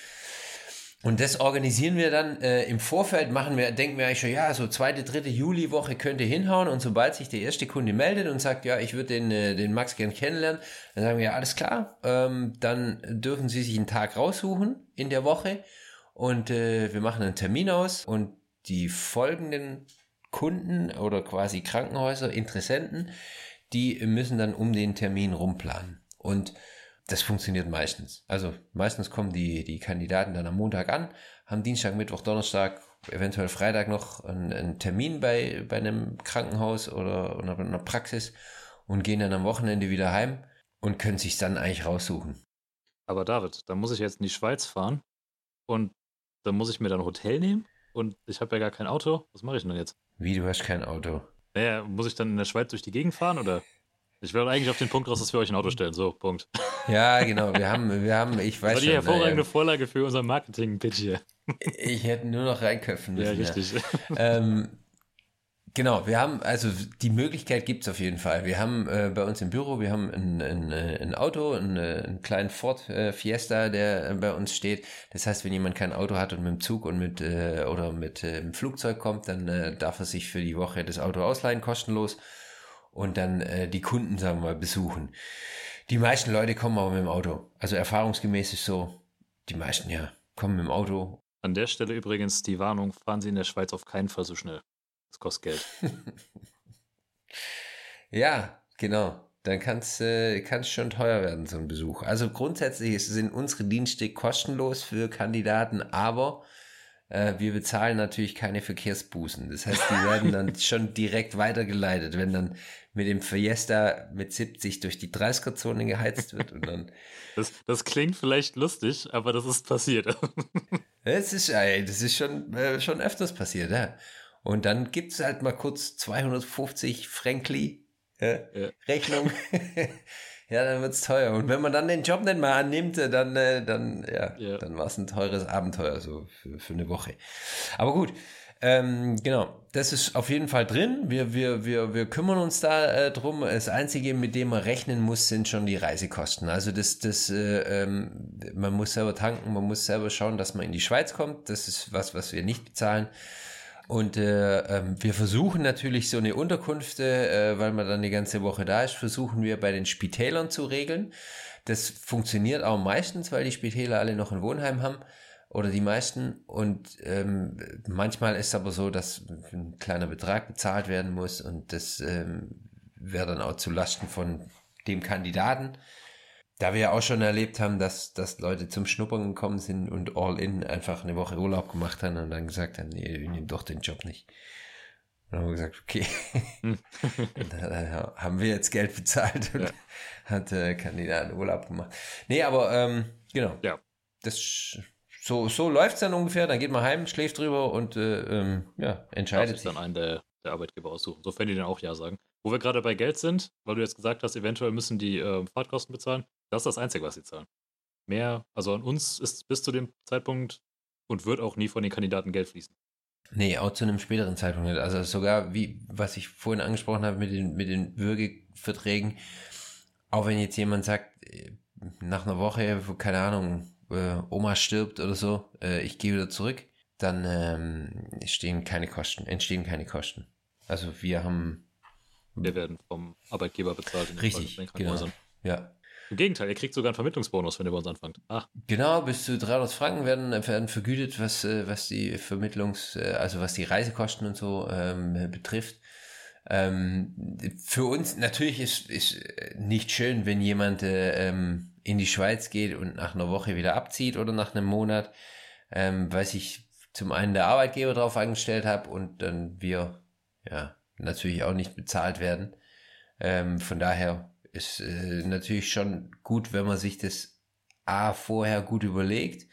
Und das organisieren wir dann äh, im Vorfeld, machen wir, denken wir eigentlich schon, ja, so zweite, dritte Juliwoche könnte hinhauen und sobald sich der erste Kunde meldet und sagt, ja, ich würde den, äh, den Max gern kennenlernen, dann sagen wir, ja, alles klar, ähm, dann dürfen Sie sich einen Tag raussuchen in der Woche und äh, wir machen einen Termin aus und die folgenden Kunden oder quasi Krankenhäuser, Interessenten, die müssen dann um den Termin rumplanen. Und das funktioniert meistens. Also meistens kommen die, die Kandidaten dann am Montag an, haben Dienstag, Mittwoch, Donnerstag, eventuell Freitag noch einen, einen Termin bei, bei einem Krankenhaus oder, oder einer Praxis und gehen dann am Wochenende wieder heim und können sich dann eigentlich raussuchen. Aber David, da muss ich jetzt in die Schweiz fahren und dann muss ich mir dann ein Hotel nehmen und ich habe ja gar kein Auto. Was mache ich denn jetzt? Wie, du hast kein Auto? Naja, muss ich dann in der Schweiz durch die Gegend fahren oder? Ich will eigentlich auf den Punkt raus, dass wir euch ein Auto stellen. So, Punkt. Ja, genau. Wir haben, wir haben, ich weiß Das war die schon, hervorragende äh, Vorlage für unser Marketing-Pitch hier. Ich hätte nur noch reinköpfen müssen. Ja, richtig. Ja. Ähm, genau, wir haben, also die Möglichkeit gibt es auf jeden Fall. Wir haben äh, bei uns im Büro, wir haben ein, ein, ein Auto, ein, einen kleinen Ford äh, Fiesta, der bei uns steht. Das heißt, wenn jemand kein Auto hat und mit dem Zug und mit äh, oder mit äh, dem Flugzeug kommt, dann äh, darf er sich für die Woche das Auto ausleihen, kostenlos und dann äh, die Kunden, sagen wir mal, besuchen. Die meisten Leute kommen aber mit dem Auto. Also erfahrungsgemäß ist so, die meisten ja kommen mit dem Auto. An der Stelle übrigens die Warnung, fahren Sie in der Schweiz auf keinen Fall so schnell. Das kostet Geld. ja, genau. Dann kann es äh, kann's schon teuer werden, so ein Besuch. Also grundsätzlich sind unsere Dienste kostenlos für Kandidaten, aber wir bezahlen natürlich keine Verkehrsbußen. Das heißt, die werden dann schon direkt weitergeleitet, wenn dann mit dem Fiesta mit 70 durch die 30er-Zone geheizt wird und dann. Das, das klingt vielleicht lustig, aber das ist passiert. das ist, das ist schon, äh, schon öfters passiert, ja. Und dann gibt es halt mal kurz 250 Frankly äh, ja. Rechnung. Ja, dann wird es teuer. Und wenn man dann den Job nicht mal annimmt, äh, dann, äh, dann, ja, ja. dann war es ein teures Abenteuer, so für, für eine Woche. Aber gut, ähm, genau, das ist auf jeden Fall drin. Wir, wir, wir, wir kümmern uns da äh, drum. Das Einzige, mit dem man rechnen muss, sind schon die Reisekosten. Also das, das, äh, ähm, man muss selber tanken, man muss selber schauen, dass man in die Schweiz kommt. Das ist was, was wir nicht bezahlen. Und äh, ähm, wir versuchen natürlich so eine Unterkunft, äh, weil man dann die ganze Woche da ist, versuchen wir bei den Spitälern zu regeln. Das funktioniert auch meistens, weil die Spitäler alle noch ein Wohnheim haben oder die meisten. Und ähm, manchmal ist es aber so, dass ein kleiner Betrag bezahlt werden muss und das ähm, wäre dann auch zu Lasten von dem Kandidaten da wir ja auch schon erlebt haben, dass, dass Leute zum Schnuppern gekommen sind und all in einfach eine Woche Urlaub gemacht haben und dann gesagt haben, nee, wir nehmen doch den Job nicht. Und dann haben wir gesagt, okay. Hm. da, haben wir jetzt Geld bezahlt und ja. hat äh, Kandidat Urlaub gemacht. Nee, aber ähm, genau. Ja. Das so, so läuft es dann ungefähr. Dann geht man heim, schläft drüber und äh, ähm, ja, entscheidet sich. dann einen der, der Arbeitgeber aussuchen. So fände ich dann auch Ja sagen. Wo wir gerade bei Geld sind, weil du jetzt gesagt hast, eventuell müssen die äh, Fahrtkosten bezahlen. Das ist das Einzige, was sie zahlen. Mehr, also an uns ist bis zu dem Zeitpunkt und wird auch nie von den Kandidaten Geld fließen. Nee, auch zu einem späteren Zeitpunkt nicht. Also sogar, wie, was ich vorhin angesprochen habe mit den, mit den Würgeverträgen, auch wenn jetzt jemand sagt, äh, nach einer Woche, keine Ahnung, äh, Oma stirbt oder so, äh, ich gehe wieder zurück, dann ähm, stehen keine Kosten, entstehen keine Kosten. Also wir haben. Wir werden vom Arbeitgeber bezahlt. Richtig, genau. Ja. Im Gegenteil, ihr kriegt sogar einen Vermittlungsbonus, wenn ihr bei uns anfangt. Ach. Genau, bis zu 300 Franken werden, werden vergütet, was, äh, was die Vermittlungs-, äh, also was die Reisekosten und so ähm, betrifft. Ähm, für uns natürlich ist, ist nicht schön, wenn jemand äh, ähm, in die Schweiz geht und nach einer Woche wieder abzieht oder nach einem Monat, ähm, weil sich zum einen der Arbeitgeber darauf eingestellt hat und dann wir ja natürlich auch nicht bezahlt werden. Ähm, von daher ist äh, natürlich schon gut, wenn man sich das A vorher gut überlegt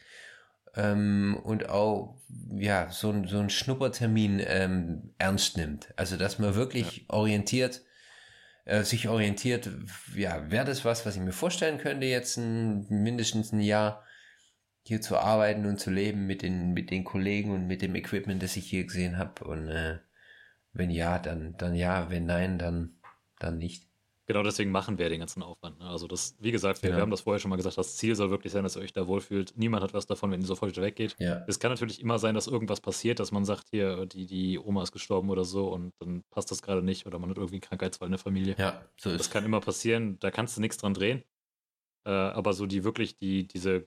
ähm, und auch ja so, so ein Schnuppertermin ähm, ernst nimmt. Also dass man wirklich ja. orientiert, äh, sich orientiert, ja, wäre das was, was ich mir vorstellen könnte, jetzt ein, mindestens ein Jahr hier zu arbeiten und zu leben mit den, mit den Kollegen und mit dem Equipment, das ich hier gesehen habe. Und äh, wenn ja, dann, dann ja, wenn nein, dann, dann nicht. Genau deswegen machen wir den ganzen Aufwand. Ne? Also das, wie gesagt, wir, ja. wir, haben das vorher schon mal gesagt, das Ziel soll wirklich sein, dass ihr euch da wohlfühlt. Niemand hat was davon, wenn ihr sofort wieder weggeht. Ja. Es kann natürlich immer sein, dass irgendwas passiert, dass man sagt, hier, die, die Oma ist gestorben oder so und dann passt das gerade nicht oder man hat irgendwie einen Krankheitsfall in der Familie. Ja, so ist Das kann immer passieren, da kannst du nichts dran drehen. Äh, aber so die wirklich, die, diese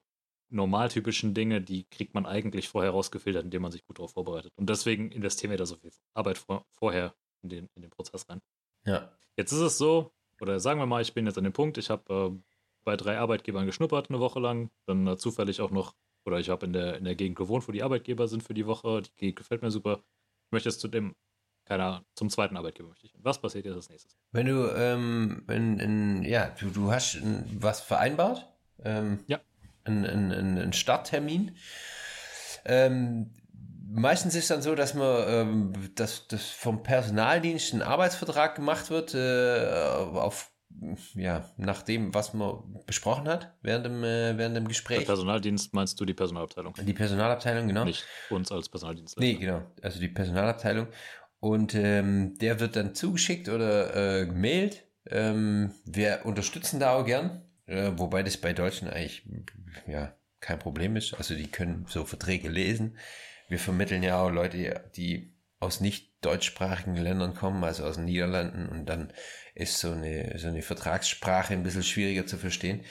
normaltypischen Dinge, die kriegt man eigentlich vorher rausgefiltert, indem man sich gut darauf vorbereitet. Und deswegen investieren wir da so viel Arbeit vor, vorher in den, in den Prozess rein. Ja. Jetzt ist es so, oder sagen wir mal, ich bin jetzt an dem Punkt, ich habe äh, bei drei Arbeitgebern geschnuppert eine Woche lang, dann äh, zufällig auch noch, oder ich habe in der, in der Gegend gewohnt, wo die Arbeitgeber sind für die Woche, die Gegend gefällt mir super. Ich möchte jetzt zu dem, keine Ahnung, zum zweiten Arbeitgeber möchte ich. Was passiert jetzt als nächstes? Wenn du, ähm, in, in, ja, du, du hast in, was vereinbart? Ähm, ja. Ein, Starttermin. Ähm, meistens ist dann so, dass man, ähm, dass, dass vom Personaldienst ein Arbeitsvertrag gemacht wird, äh, auf, ja, nach dem, was man besprochen hat während dem, äh, während dem Gespräch. Der Personaldienst meinst du die Personalabteilung? Die Personalabteilung, genau. Nicht uns als Personaldienst. Nee, genau. Also die Personalabteilung. Und ähm, der wird dann zugeschickt oder äh, gemailt. Ähm, wir unterstützen da auch gern, äh, wobei das bei Deutschen eigentlich ja kein Problem ist. Also die können so Verträge lesen wir vermitteln ja auch Leute, die aus nicht deutschsprachigen Ländern kommen, also aus den Niederlanden, und dann ist so eine, so eine Vertragssprache ein bisschen schwieriger zu verstehen.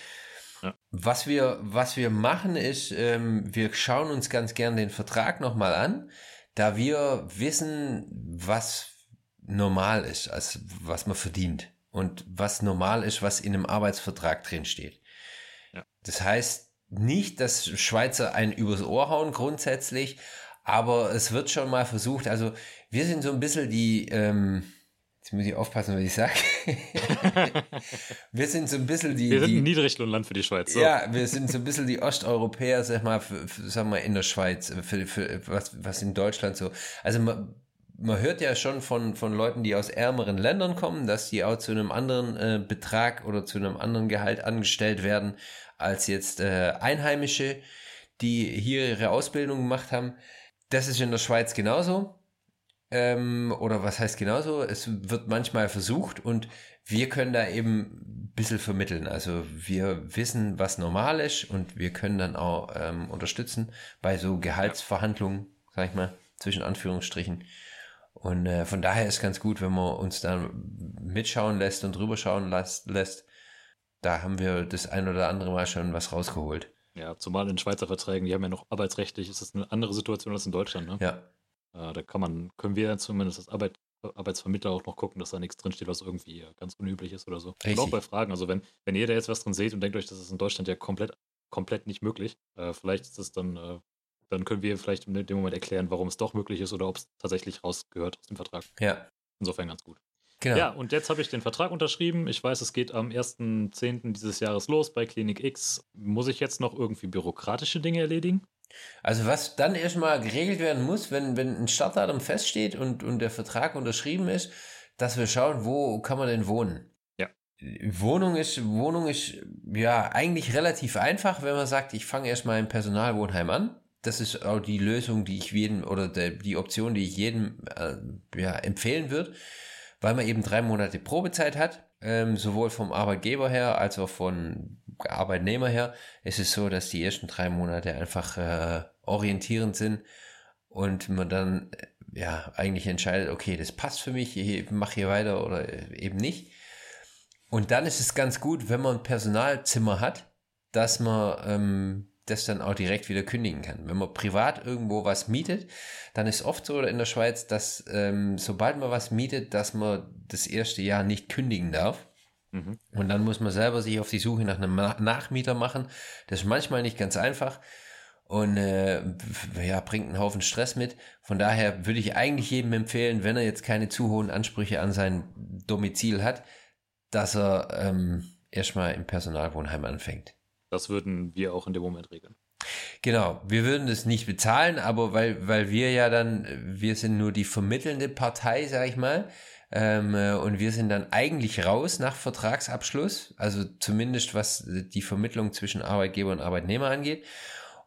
Ja. Was, wir, was wir machen ist, ähm, wir schauen uns ganz gern den Vertrag nochmal an, da wir wissen, was normal ist, also was man verdient und was normal ist, was in einem Arbeitsvertrag drin steht. Ja. Das heißt nicht, dass Schweizer einen übers Ohr hauen grundsätzlich, Aber es wird schon mal versucht, also wir sind so ein bisschen die, ähm, Jetzt muss ich aufpassen, was ich sage. wir sind so ein bisschen die. Wir sind ein Niedriglohnland für die Schweiz. So. Ja, wir sind so ein bisschen die Osteuropäer, sag mal, für, für, sag mal in der Schweiz, für, für was, was in Deutschland so. Also man, man hört ja schon von, von Leuten, die aus ärmeren Ländern kommen, dass die auch zu einem anderen äh, Betrag oder zu einem anderen Gehalt angestellt werden als jetzt äh, Einheimische, die hier ihre Ausbildung gemacht haben. Das ist in der Schweiz genauso. Ähm, oder was heißt genauso? Es wird manchmal versucht und wir können da eben ein bisschen vermitteln. Also wir wissen, was normal ist und wir können dann auch ähm, unterstützen bei so Gehaltsverhandlungen, sag ich mal, zwischen Anführungsstrichen. Und äh, von daher ist ganz gut, wenn man uns da mitschauen lässt und drüber schauen lässt. Da haben wir das ein oder andere Mal schon was rausgeholt. Ja, zumal in Schweizer Verträgen, die haben ja noch arbeitsrechtlich, ist das eine andere Situation als in Deutschland, ne? Ja, äh, da kann man, können wir zumindest als Arbeit, Arbeitsvermittler auch noch gucken, dass da nichts drinsteht, was irgendwie ganz unüblich ist oder so. Richtig. Und auch bei Fragen. Also wenn, wenn ihr da jetzt was drin seht und denkt euch, das ist in Deutschland ja komplett, komplett nicht möglich, äh, vielleicht ist es dann, äh, dann können wir vielleicht in dem Moment erklären, warum es doch möglich ist oder ob es tatsächlich rausgehört aus dem Vertrag. Ja. Insofern ganz gut. Genau. Ja, und jetzt habe ich den Vertrag unterschrieben. Ich weiß, es geht am 1.10. dieses Jahres los bei Klinik X. Muss ich jetzt noch irgendwie bürokratische Dinge erledigen? Also was dann erstmal geregelt werden muss, wenn, wenn ein Startdatum feststeht und, und der Vertrag unterschrieben ist, dass wir schauen, wo kann man denn wohnen. Ja. Wohnung ist, Wohnung ist ja eigentlich relativ einfach, wenn man sagt, ich fange erstmal im Personalwohnheim an. Das ist auch die Lösung, die ich jedem oder der, die Option, die ich jedem äh, ja, empfehlen würde, weil man eben drei Monate Probezeit hat, ähm, sowohl vom Arbeitgeber her als auch von Arbeitnehmer her ist es so, dass die ersten drei Monate einfach äh, orientierend sind und man dann äh, ja eigentlich entscheidet, okay, das passt für mich, ich mache hier weiter oder äh, eben nicht. Und dann ist es ganz gut, wenn man ein Personalzimmer hat, dass man ähm, das dann auch direkt wieder kündigen kann. Wenn man privat irgendwo was mietet, dann ist oft so in der Schweiz, dass ähm, sobald man was mietet, dass man das erste Jahr nicht kündigen darf. Mhm. Und dann muss man selber sich auf die Suche nach einem Nachmieter machen. Das ist manchmal nicht ganz einfach und äh, ja, bringt einen Haufen Stress mit. Von daher würde ich eigentlich jedem empfehlen, wenn er jetzt keine zu hohen Ansprüche an sein Domizil hat, dass er ähm, erstmal im Personalwohnheim anfängt. Das würden wir auch in dem Moment regeln. Genau, wir würden das nicht bezahlen, aber weil, weil wir ja dann, wir sind nur die vermittelnde Partei, sag ich mal, ähm, äh, und wir sind dann eigentlich raus nach Vertragsabschluss, also zumindest was die Vermittlung zwischen Arbeitgeber und Arbeitnehmer angeht.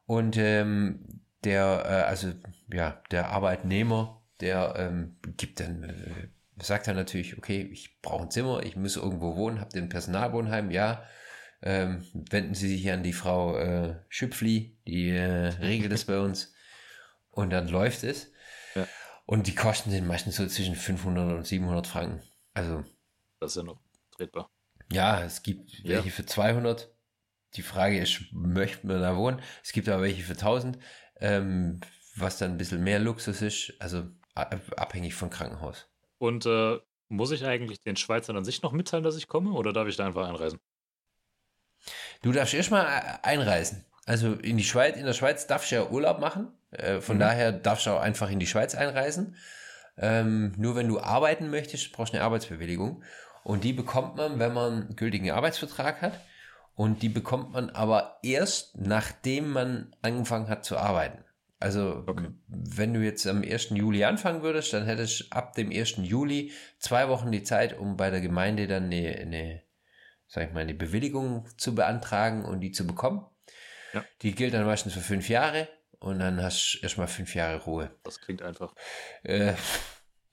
Und ähm, der, äh, also ja, der Arbeitnehmer, der ähm, gibt dann, äh, sagt dann natürlich, okay, ich brauche ein Zimmer, ich muss irgendwo wohnen, habe den Personalwohnheim, ja. Ähm, wenden Sie sich an die Frau äh, Schüpfli, die äh, regelt es bei uns. Und dann läuft es. Ja. Und die Kosten sind meistens so zwischen 500 und 700 Franken. Also. Das ist ja noch tretbar. Ja, es gibt ja. welche für 200. Die Frage ist, möchte man da wohnen? Es gibt aber welche für 1000, ähm, was dann ein bisschen mehr Luxus ist. Also abhängig von Krankenhaus. Und äh, muss ich eigentlich den Schweizern an sich noch mitteilen, dass ich komme oder darf ich da einfach einreisen? Du darfst erstmal äh, einreisen. Also in die Schweiz, in der Schweiz darfst du ja Urlaub machen. Äh, von mhm. daher darfst du auch einfach in die Schweiz einreisen. Ähm, nur wenn du arbeiten möchtest, brauchst du eine Arbeitsbewilligung. Und die bekommt man, wenn man einen gültigen Arbeitsvertrag hat. Und die bekommt man aber erst, nachdem man angefangen hat zu arbeiten. Also, okay. wenn du jetzt am 1. Juli anfangen würdest, dann hättest du ab dem 1. Juli zwei Wochen die Zeit, um bei der Gemeinde dann eine, eine sag ich mal, eine Bewilligung zu beantragen und die zu bekommen. Ja. Die gilt dann meistens für fünf Jahre und dann hast du erstmal fünf Jahre Ruhe. Das klingt einfach. Äh,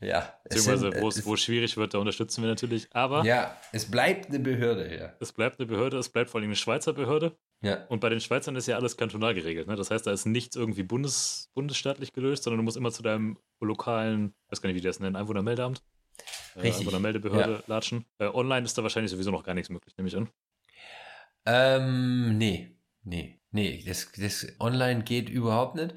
ja. Beziehungsweise, wo es wo schwierig wird, da unterstützen wir natürlich. Aber. Ja, es bleibt eine Behörde, ja. Es bleibt eine Behörde, es bleibt vor allem eine Schweizer Behörde. Ja. Und bei den Schweizern ist ja alles kantonal geregelt. Ne? Das heißt, da ist nichts irgendwie bundes, bundesstaatlich gelöst, sondern du musst immer zu deinem lokalen, ich weiß gar nicht, wie die das nennen, Einwohnermeldeamt. Äh, Richtig. Einwohnermeldebehörde ja. latschen. Äh, online ist da wahrscheinlich sowieso noch gar nichts möglich, nehme ich an. Ähm, nee. Nee. Nee, das, das online geht überhaupt nicht.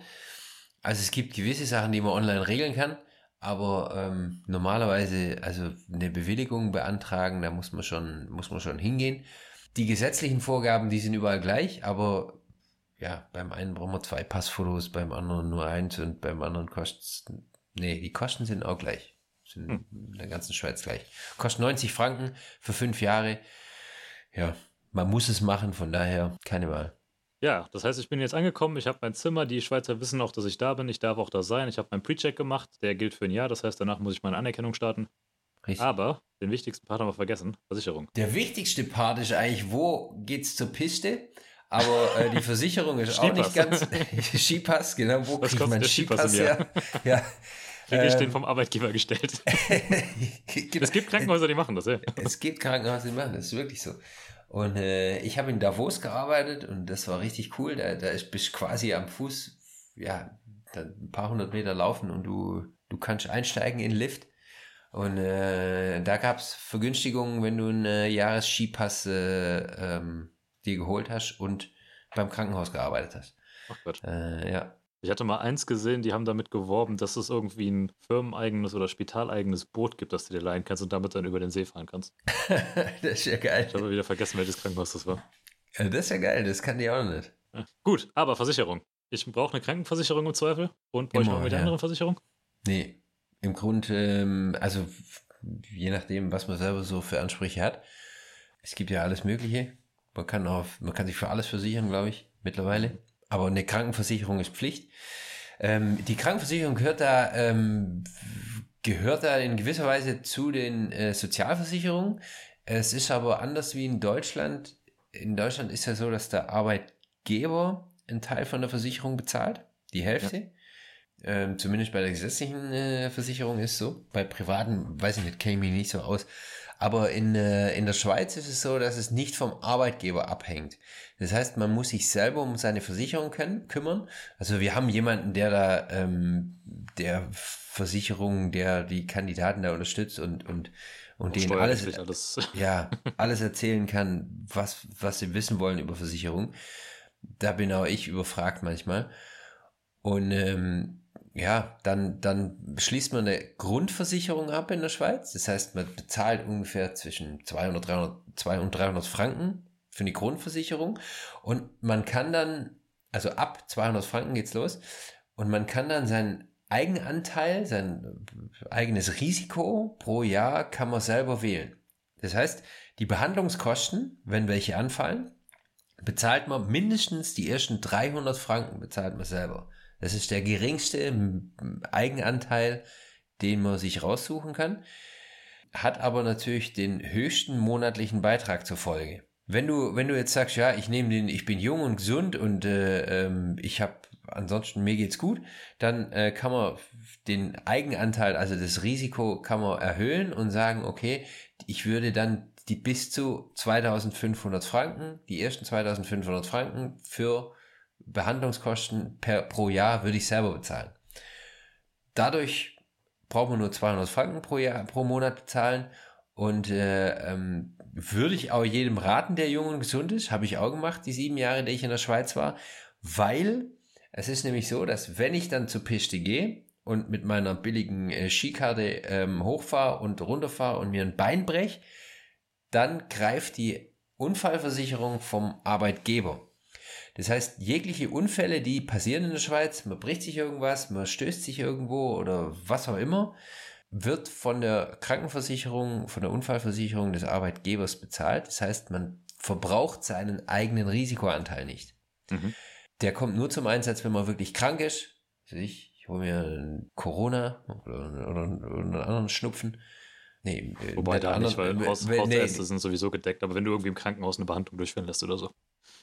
Also es gibt gewisse Sachen, die man online regeln kann, aber ähm, normalerweise, also eine Bewilligung beantragen, da muss man schon, muss man schon hingehen. Die gesetzlichen Vorgaben, die sind überall gleich, aber ja, beim einen brauchen wir zwei Passfotos, beim anderen nur eins und beim anderen kostet nee, die Kosten sind auch gleich. Sind hm. in der ganzen Schweiz gleich. Kostet 90 Franken für fünf Jahre. Ja, man muss es machen, von daher keine Wahl. Ja, das heißt, ich bin jetzt angekommen, ich habe mein Zimmer, die Schweizer wissen auch, dass ich da bin, ich darf auch da sein, ich habe meinen Pre-Check gemacht, der gilt für ein Jahr, das heißt, danach muss ich meine Anerkennung starten. Richtig. Aber den wichtigsten Part haben wir vergessen, Versicherung. Der wichtigste Part ist eigentlich, wo geht's zur Piste? Aber äh, die Versicherung ist auch nicht ganz. Skipass, genau. Wo kriegt man Skipass her? Ja. Kriege ich ähm, den vom Arbeitgeber gestellt. es gibt Krankenhäuser, die machen das, ja. Es gibt Krankenhäuser, die machen das, ist wirklich so. Und äh, ich habe in Davos gearbeitet und das war richtig cool. Da, da ist, bist quasi am Fuß, ja, ein paar hundert Meter laufen und du, du kannst einsteigen in den Lift. Und äh, da gab es Vergünstigungen, wenn du einen äh, Jahresskipass äh, ähm, dir geholt hast und beim Krankenhaus gearbeitet hast. Ach Gott. Äh, ja. Ich hatte mal eins gesehen, die haben damit geworben, dass es irgendwie ein firmeneigenes oder spitaleigenes Boot gibt, das du dir leihen kannst und damit dann über den See fahren kannst. das ist ja geil. Ich habe wieder vergessen, welches Krankenhaus das war. Ja, das ist ja geil, das kann die auch nicht. Ja. Gut, aber Versicherung. Ich brauche eine Krankenversicherung im Zweifel und brauche ich noch mit der anderen Versicherung? Nee, im Grunde, ähm, also je nachdem, was man selber so für Ansprüche hat. Es gibt ja alles Mögliche. Man kann, auf, man kann sich für alles versichern, glaube ich, mittlerweile. Aber eine Krankenversicherung ist Pflicht. Ähm, die Krankenversicherung gehört da, ähm, gehört da in gewisser Weise zu den äh, Sozialversicherungen. Es ist aber anders wie in Deutschland. In Deutschland ist ja so, dass der Arbeitgeber einen Teil von der Versicherung bezahlt, die Hälfte. Ja. Ähm, zumindest bei der gesetzlichen äh, Versicherung ist so. Bei privaten, weiß ich nicht, kenne ich mich nicht so aus. Aber in, äh, in der Schweiz ist es so, dass es nicht vom Arbeitgeber abhängt. Das heißt, man muss sich selber um seine Versicherung können, kümmern. Also wir haben jemanden, der da, ähm, der Versicherung, der die Kandidaten da unterstützt und, und, und denen alles, alles, ja, alles erzählen kann, was, was sie wissen wollen über Versicherung. Da bin auch ich überfragt manchmal. Und ähm, ja, dann, dann schließt man eine Grundversicherung ab in der Schweiz. Das heißt, man bezahlt ungefähr zwischen 200, 300, 200 und 300 Franken für eine Grundversicherung. Und man kann dann, also ab 200 Franken geht's los. Und man kann dann seinen Eigenanteil, sein eigenes Risiko pro Jahr kann man selber wählen. Das heißt, die Behandlungskosten, wenn welche anfallen, bezahlt man mindestens die ersten 300 Franken bezahlt man selber. Das ist der geringste Eigenanteil, den man sich raussuchen kann, hat aber natürlich den höchsten monatlichen Beitrag zur Folge. Wenn du, wenn du jetzt sagst, ja, ich nehme den, ich bin jung und gesund und äh, ähm, ich habe ansonsten mir geht's gut, dann äh, kann man den Eigenanteil, also das Risiko, kann man erhöhen und sagen, okay, ich würde dann die bis zu 2500 Franken, die ersten 2500 Franken für Behandlungskosten per, pro Jahr würde ich selber bezahlen. Dadurch braucht man nur 200 Franken pro, Jahr, pro Monat bezahlen und äh, ähm, würde ich auch jedem raten, der jung und gesund ist, habe ich auch gemacht, die sieben Jahre, die ich in der Schweiz war, weil es ist nämlich so, dass wenn ich dann zur Piste gehe und mit meiner billigen äh, Skikarte ähm, hochfahre und runterfahre und mir ein Bein brech, dann greift die Unfallversicherung vom Arbeitgeber. Das heißt, jegliche Unfälle, die passieren in der Schweiz, man bricht sich irgendwas, man stößt sich irgendwo oder was auch immer, wird von der Krankenversicherung, von der Unfallversicherung des Arbeitgebers bezahlt. Das heißt, man verbraucht seinen eigenen Risikoanteil nicht. Mhm. Der kommt nur zum Einsatz, wenn man wirklich krank ist. Also ich, ich hole mir Corona oder, oder, oder einen anderen Schnupfen. Nee, Wobei da nicht, weil Haus, Hausärzte nee. sind sowieso gedeckt, aber wenn du irgendwie im Krankenhaus eine Behandlung durchführen lässt oder so.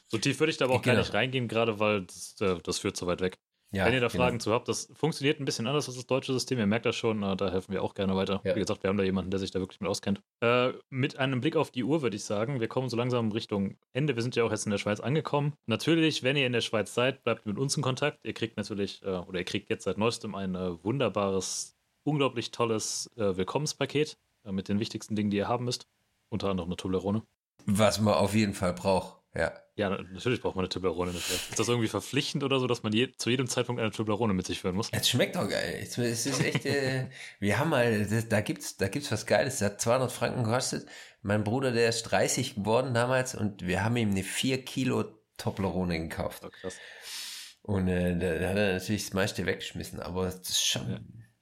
So tief würde ich da aber auch genau. gar nicht reingehen, gerade weil das, äh, das führt zu weit weg. Ja, Wenn ihr da genau. Fragen zu habt, das funktioniert ein bisschen anders als das deutsche System. Ihr merkt das schon, äh, da helfen wir auch gerne weiter. Ja. Wie gesagt, wir haben da jemanden, der sich da wirklich mit auskennt. Äh, mit einem Blick auf die Uhr würde ich sagen, wir kommen so langsam Richtung Ende. Wir sind ja auch jetzt in der Schweiz angekommen. Natürlich, wenn ihr in der Schweiz seid, bleibt mit uns in Kontakt. Ihr kriegt natürlich, äh, oder ihr kriegt jetzt seit neuestem ein äh, wunderbares, unglaublich tolles äh, Willkommenspaket mit den wichtigsten Dingen, die ihr haben müsst. Unter anderem eine Toblerone. Was man auf jeden Fall braucht, ja. Ja, natürlich braucht man eine Toblerone. Ist das irgendwie verpflichtend oder so, dass man je, zu jedem Zeitpunkt eine Toblerone mit sich führen muss? Es schmeckt doch geil. Es ist echt, äh, wir haben mal, das, da gibt's, da gibt's was Geiles. Das hat 200 Franken gekostet. Mein Bruder, der ist 30 geworden damals und wir haben ihm eine 4 Kilo Toblerone gekauft. Oh, krass. Und äh, da, da, hat er natürlich das meiste weggeschmissen, aber das ist schon ja.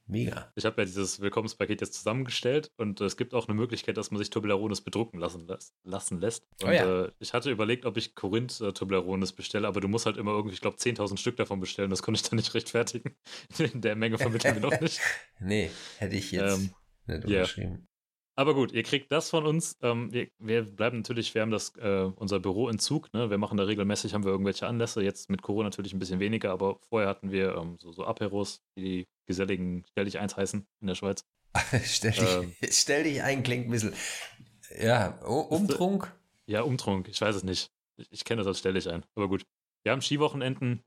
Mega. Ich habe ja dieses Willkommenspaket jetzt zusammengestellt und äh, es gibt auch eine Möglichkeit, dass man sich Toblerones bedrucken lassen, lassen lässt. Und oh ja. äh, ich hatte überlegt, ob ich Korinth äh, Toblerones bestelle, aber du musst halt immer irgendwie, ich glaube, 10.000 Stück davon bestellen. Das konnte ich dann nicht rechtfertigen. In der Menge vermitteln wir noch nicht. Nee, hätte ich jetzt ähm, nicht unterschrieben. Yeah. Aber gut, ihr kriegt das von uns. Ähm, wir, wir, bleiben natürlich, wir haben das, äh, unser Büro in Zug. Ne? Wir machen da regelmäßig, haben wir irgendwelche Anlässe. Jetzt mit Corona natürlich ein bisschen weniger, aber vorher hatten wir ähm, so, so Aperos, die geselligen Stell dich eins heißen in der Schweiz. stell, dich, ähm, stell dich ein, klingt ein bisschen. Ja, Umtrunk? Ja, Umtrunk, ich weiß es nicht. Ich, ich kenne das als stell dich ein. Aber gut. Wir haben Skiwochenenden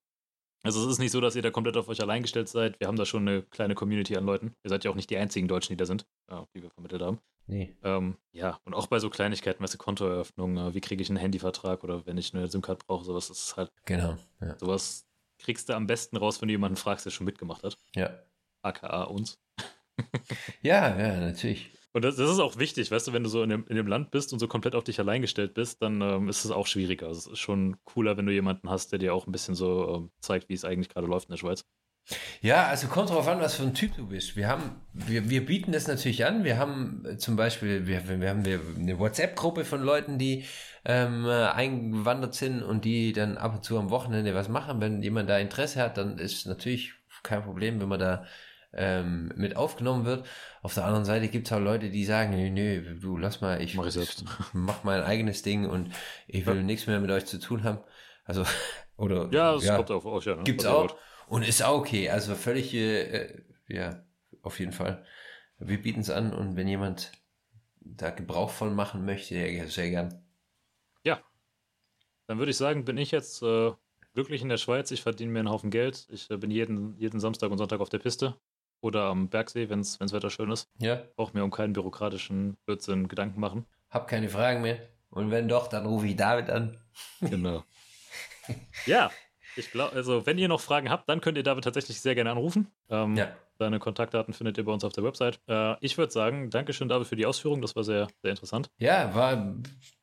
also es ist nicht so, dass ihr da komplett auf euch allein gestellt seid. Wir haben da schon eine kleine Community an Leuten. Ihr seid ja auch nicht die einzigen Deutschen, die da sind, die wir vermittelt haben. Nee. Ähm, ja, und auch bei so Kleinigkeiten, weißt du, Kontoeröffnung, äh, wie kriege ich einen Handyvertrag oder wenn ich eine SIM-Card brauche, sowas ist halt. Genau. Ja. Sowas kriegst du am besten raus, wenn du jemanden fragst, der schon mitgemacht hat. Ja. AKA uns. ja, ja, natürlich. Und das, das, ist auch wichtig, weißt du, wenn du so in dem, in dem Land bist und so komplett auf dich allein gestellt bist, dann ähm, ist es auch schwieriger. Es ist schon cooler, wenn du jemanden hast, der dir auch ein bisschen so ähm, zeigt, wie es eigentlich gerade läuft in der Schweiz. Ja, also kommt drauf an, was für ein Typ du bist. Wir haben, wir, wir bieten das natürlich an. Wir haben äh, zum Beispiel, wir, wir haben eine WhatsApp-Gruppe von Leuten, die ähm, eingewandert sind und die dann ab und zu am Wochenende was machen. Wenn jemand da Interesse hat, dann ist natürlich kein Problem, wenn man da ähm, mit aufgenommen wird. Auf der anderen Seite gibt es auch Leute, die sagen, nee, nee, du lass mal, ich, mach, ich selbst. mach mein eigenes Ding und ich will ja. nichts mehr mit euch zu tun haben. Also, oder. Ja, das ja, kommt auf euch, ja. Ne? Gibt's auch. Und ist auch okay. Also völlig, äh, ja, auf jeden Fall. Wir bieten es an und wenn jemand da Gebrauch von machen möchte, sehr gern. Ja. Dann würde ich sagen, bin ich jetzt äh, glücklich in der Schweiz. Ich verdiene mir einen Haufen Geld. Ich äh, bin jeden, jeden Samstag und Sonntag auf der Piste oder am Bergsee, wenn das Wetter schön ist. Ja. Brauche mir um keinen bürokratischen Blödsinn Gedanken machen. Hab keine Fragen mehr. Und wenn doch, dann rufe ich David an. Genau. ja, ich glaube, also wenn ihr noch Fragen habt, dann könnt ihr David tatsächlich sehr gerne anrufen. Ähm, ja. Seine Kontaktdaten findet ihr bei uns auf der Website. Äh, ich würde sagen, Dankeschön, David, für die Ausführung. Das war sehr, sehr interessant. Ja, war,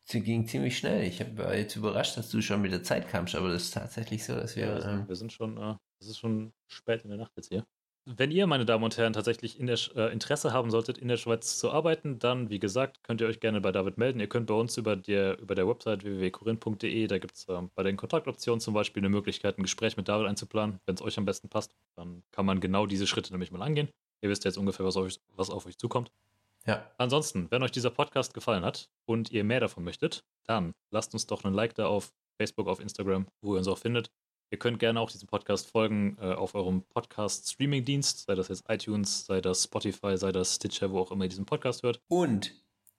sie ging ziemlich schnell. Ich war jetzt überrascht, dass du schon mit der Zeit kamst, aber das ist tatsächlich so, dass wir. Ja, ähm, wir sind schon, äh, es ist schon spät in der Nacht jetzt hier. Wenn ihr, meine Damen und Herren, tatsächlich in der, äh, Interesse haben solltet, in der Schweiz zu arbeiten, dann, wie gesagt, könnt ihr euch gerne bei David melden. Ihr könnt bei uns über, der, über der Website www.corinth.de, da gibt es äh, bei den Kontaktoptionen zum Beispiel eine Möglichkeit, ein Gespräch mit David einzuplanen. Wenn es euch am besten passt, dann kann man genau diese Schritte nämlich mal angehen. Ihr wisst jetzt ungefähr, was, euch, was auf euch zukommt. Ja. Ansonsten, wenn euch dieser Podcast gefallen hat und ihr mehr davon möchtet, dann lasst uns doch einen Like da auf Facebook, auf Instagram, wo ihr uns auch findet. Ihr könnt gerne auch diesem Podcast folgen äh, auf eurem Podcast-Streaming-Dienst, sei das jetzt iTunes, sei das Spotify, sei das Stitcher, wo auch immer ihr diesen Podcast hört. Und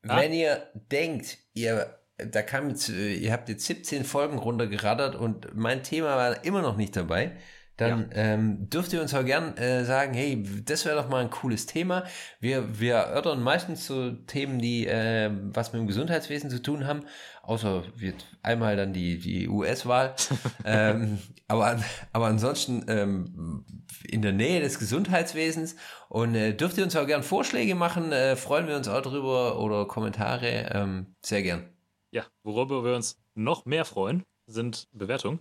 ah. wenn ihr denkt, ihr da kam jetzt, ihr habt jetzt 17 Folgen runtergeraddert und mein Thema war immer noch nicht dabei, dann ja. ähm, dürft ihr uns auch gern äh, sagen, hey, das wäre doch mal ein cooles Thema. Wir, wir erörtern meistens so Themen, die äh, was mit dem Gesundheitswesen zu tun haben, außer wird einmal dann die, die US-Wahl. ähm, aber, aber ansonsten ähm, in der Nähe des Gesundheitswesens. Und äh, dürft ihr uns auch gern Vorschläge machen, äh, freuen wir uns auch drüber oder Kommentare, ähm, sehr gern. Ja, worüber wir uns noch mehr freuen, sind Bewertungen.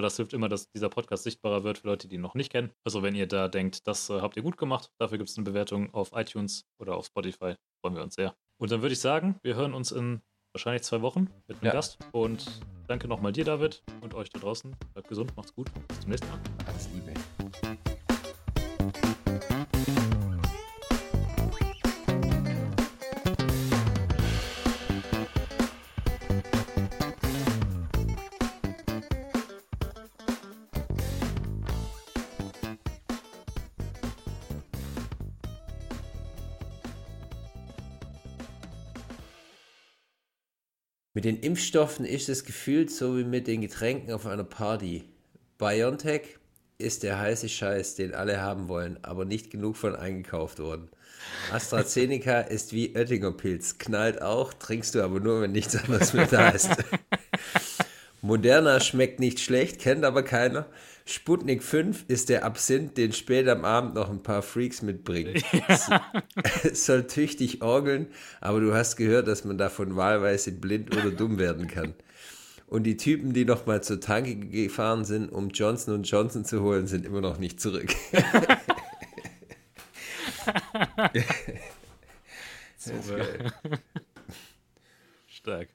Weil das hilft immer, dass dieser Podcast sichtbarer wird für Leute, die ihn noch nicht kennen. Also wenn ihr da denkt, das äh, habt ihr gut gemacht, dafür gibt es eine Bewertung auf iTunes oder auf Spotify. Freuen wir uns sehr. Und dann würde ich sagen, wir hören uns in wahrscheinlich zwei Wochen mit einem ja. Gast. Und danke nochmal dir, David, und euch da draußen. Bleibt gesund, macht's gut. Bis zum nächsten Mal. Alles Liebe. Mit den Impfstoffen ist es gefühlt so wie mit den Getränken auf einer Party. BioNTech ist der heiße Scheiß, den alle haben wollen, aber nicht genug von eingekauft worden. AstraZeneca ist wie Oettinger Pilz, knallt auch, trinkst du aber nur, wenn nichts anderes mehr da ist. Moderna schmeckt nicht schlecht, kennt aber keiner. Sputnik 5 ist der Absinth, den später am Abend noch ein paar Freaks mitbringen. Ja. Es soll tüchtig orgeln, aber du hast gehört, dass man davon wahlweise blind oder dumm werden kann. Und die Typen, die noch mal zur Tanke gefahren sind, um Johnson Johnson zu holen, sind immer noch nicht zurück. geil. Stark.